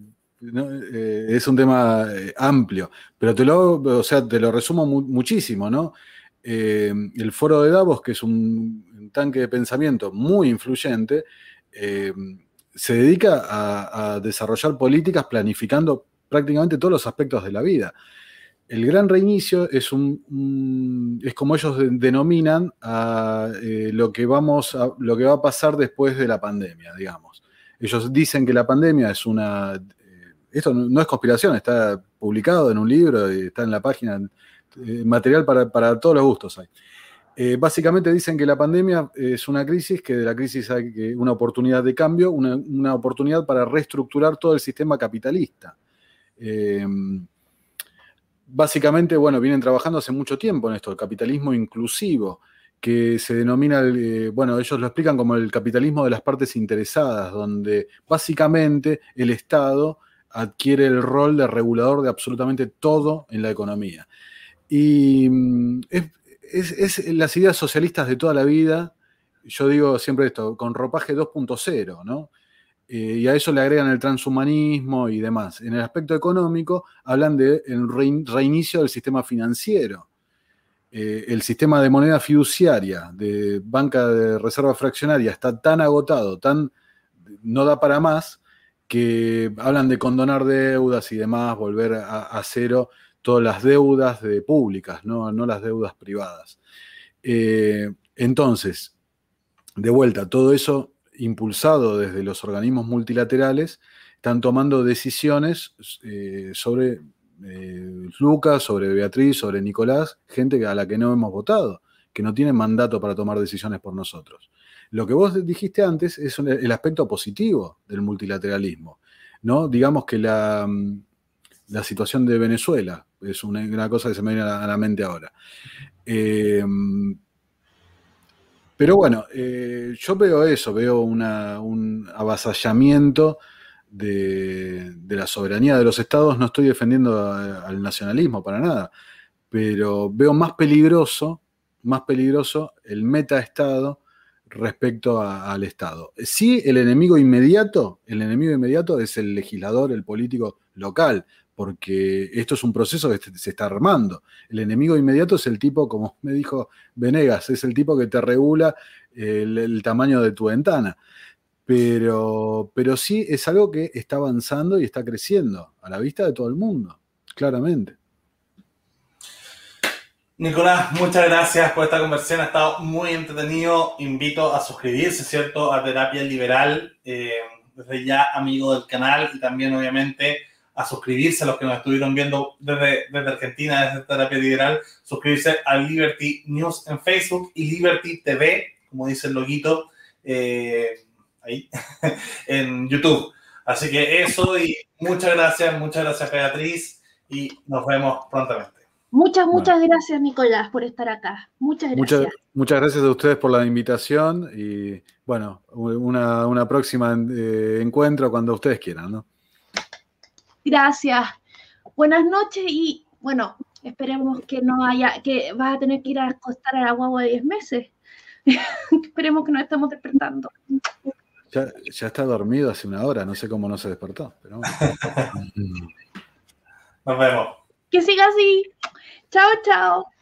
eh, es un tema eh, amplio, pero te lo, o sea, te lo resumo muchísimo, ¿no? el foro de Davos, que es un, tanque de pensamiento muy influyente, se dedica a, desarrollar políticas planificando prácticamente todos los aspectos de la vida el gran reinicio es, un, es como ellos denominan a, eh, lo, que vamos a, lo que va a pasar después de la pandemia, digamos. Ellos dicen que la pandemia es una... Eh, esto no, es conspiración, está publicado en un libro, está en la página, eh, material para, todos los gustos hay. básicamente dicen que la pandemia es una crisis, que de la crisis hay una oportunidad de cambio, una, una oportunidad para reestructurar todo el sistema capitalista básicamente, bueno, vienen trabajando hace mucho tiempo en esto, el capitalismo inclusivo, que se denomina, eh, bueno, ellos lo explican como el capitalismo de las partes interesadas, donde básicamente el Estado adquiere el rol de regulador de absolutamente todo en la economía. Y mm, es, las ideas socialistas de toda la vida, yo digo siempre esto, con ropaje 2.0, ¿no? Eh, y a eso le agregan el transhumanismo y demás. En el aspecto económico hablan del reinicio del sistema financiero. Eh, el sistema de moneda fiduciaria, de banca de reserva fraccionaria, está tan agotado, tan no da para más, que hablan de condonar deudas y demás, volver a, cero todas las deudas de públicas, no, las deudas privadas. Eh, entonces, de vuelta, todo eso impulsado desde los organismos multilaterales, están tomando decisiones eh, sobre eh, Lucas, sobre Beatriz, sobre Nicolás, gente a la que no hemos votado, que no tienen mandato para tomar decisiones por nosotros. Lo que vos dijiste antes es el aspecto positivo del multilateralismo. ¿no? Digamos que la, la situación de Venezuela es una, cosa que se me viene a la, mente ahora. Eh, pero bueno, eh, yo veo eso, veo un avasallamiento de, la soberanía de los estados. No estoy defendiendo al nacionalismo para nada, pero veo más peligroso, más peligroso el metaestado respecto al Estado. Sí, el enemigo inmediato, el enemigo inmediato es el legislador, el político local, porque esto es un proceso que se está armando. El enemigo inmediato es el tipo, como me dijo Venegas, es el tipo que te regula el, tamaño de tu ventana. Pero, pero sí es algo que está avanzando y está creciendo a la vista de todo el mundo, claramente. Nicolás, muchas gracias por esta conversación, ha estado muy entretenido. Invito a suscribirse, ¿cierto?, a Terapia Liberal, eh, desde ya amigo del canal y también, obviamente, a suscribirse a los que nos estuvieron viendo desde, desde Argentina, desde Terapia Liberal, suscribirse a Liberty News en Facebook y Liberty TV, como dice el loguito, eh, ahí, en YouTube. Así que eso y muchas gracias, muchas gracias Beatriz y nos vemos prontamente. Muchas, muchas gracias Nicolás por estar acá. Muchas gracias. Muchas, muchas gracias a ustedes por la invitación y bueno, una, una próxima eh, encuentro cuando ustedes quieran, ¿no? Gracias. Buenas noches y bueno, esperemos que no haya, que vas a tener que ir a acostar a la guagua de 10 meses. esperemos que no estemos despertando. Ya, ya, está dormido hace una hora, no sé cómo no se despertó. Pero Nos vemos. Que siga así. Toto.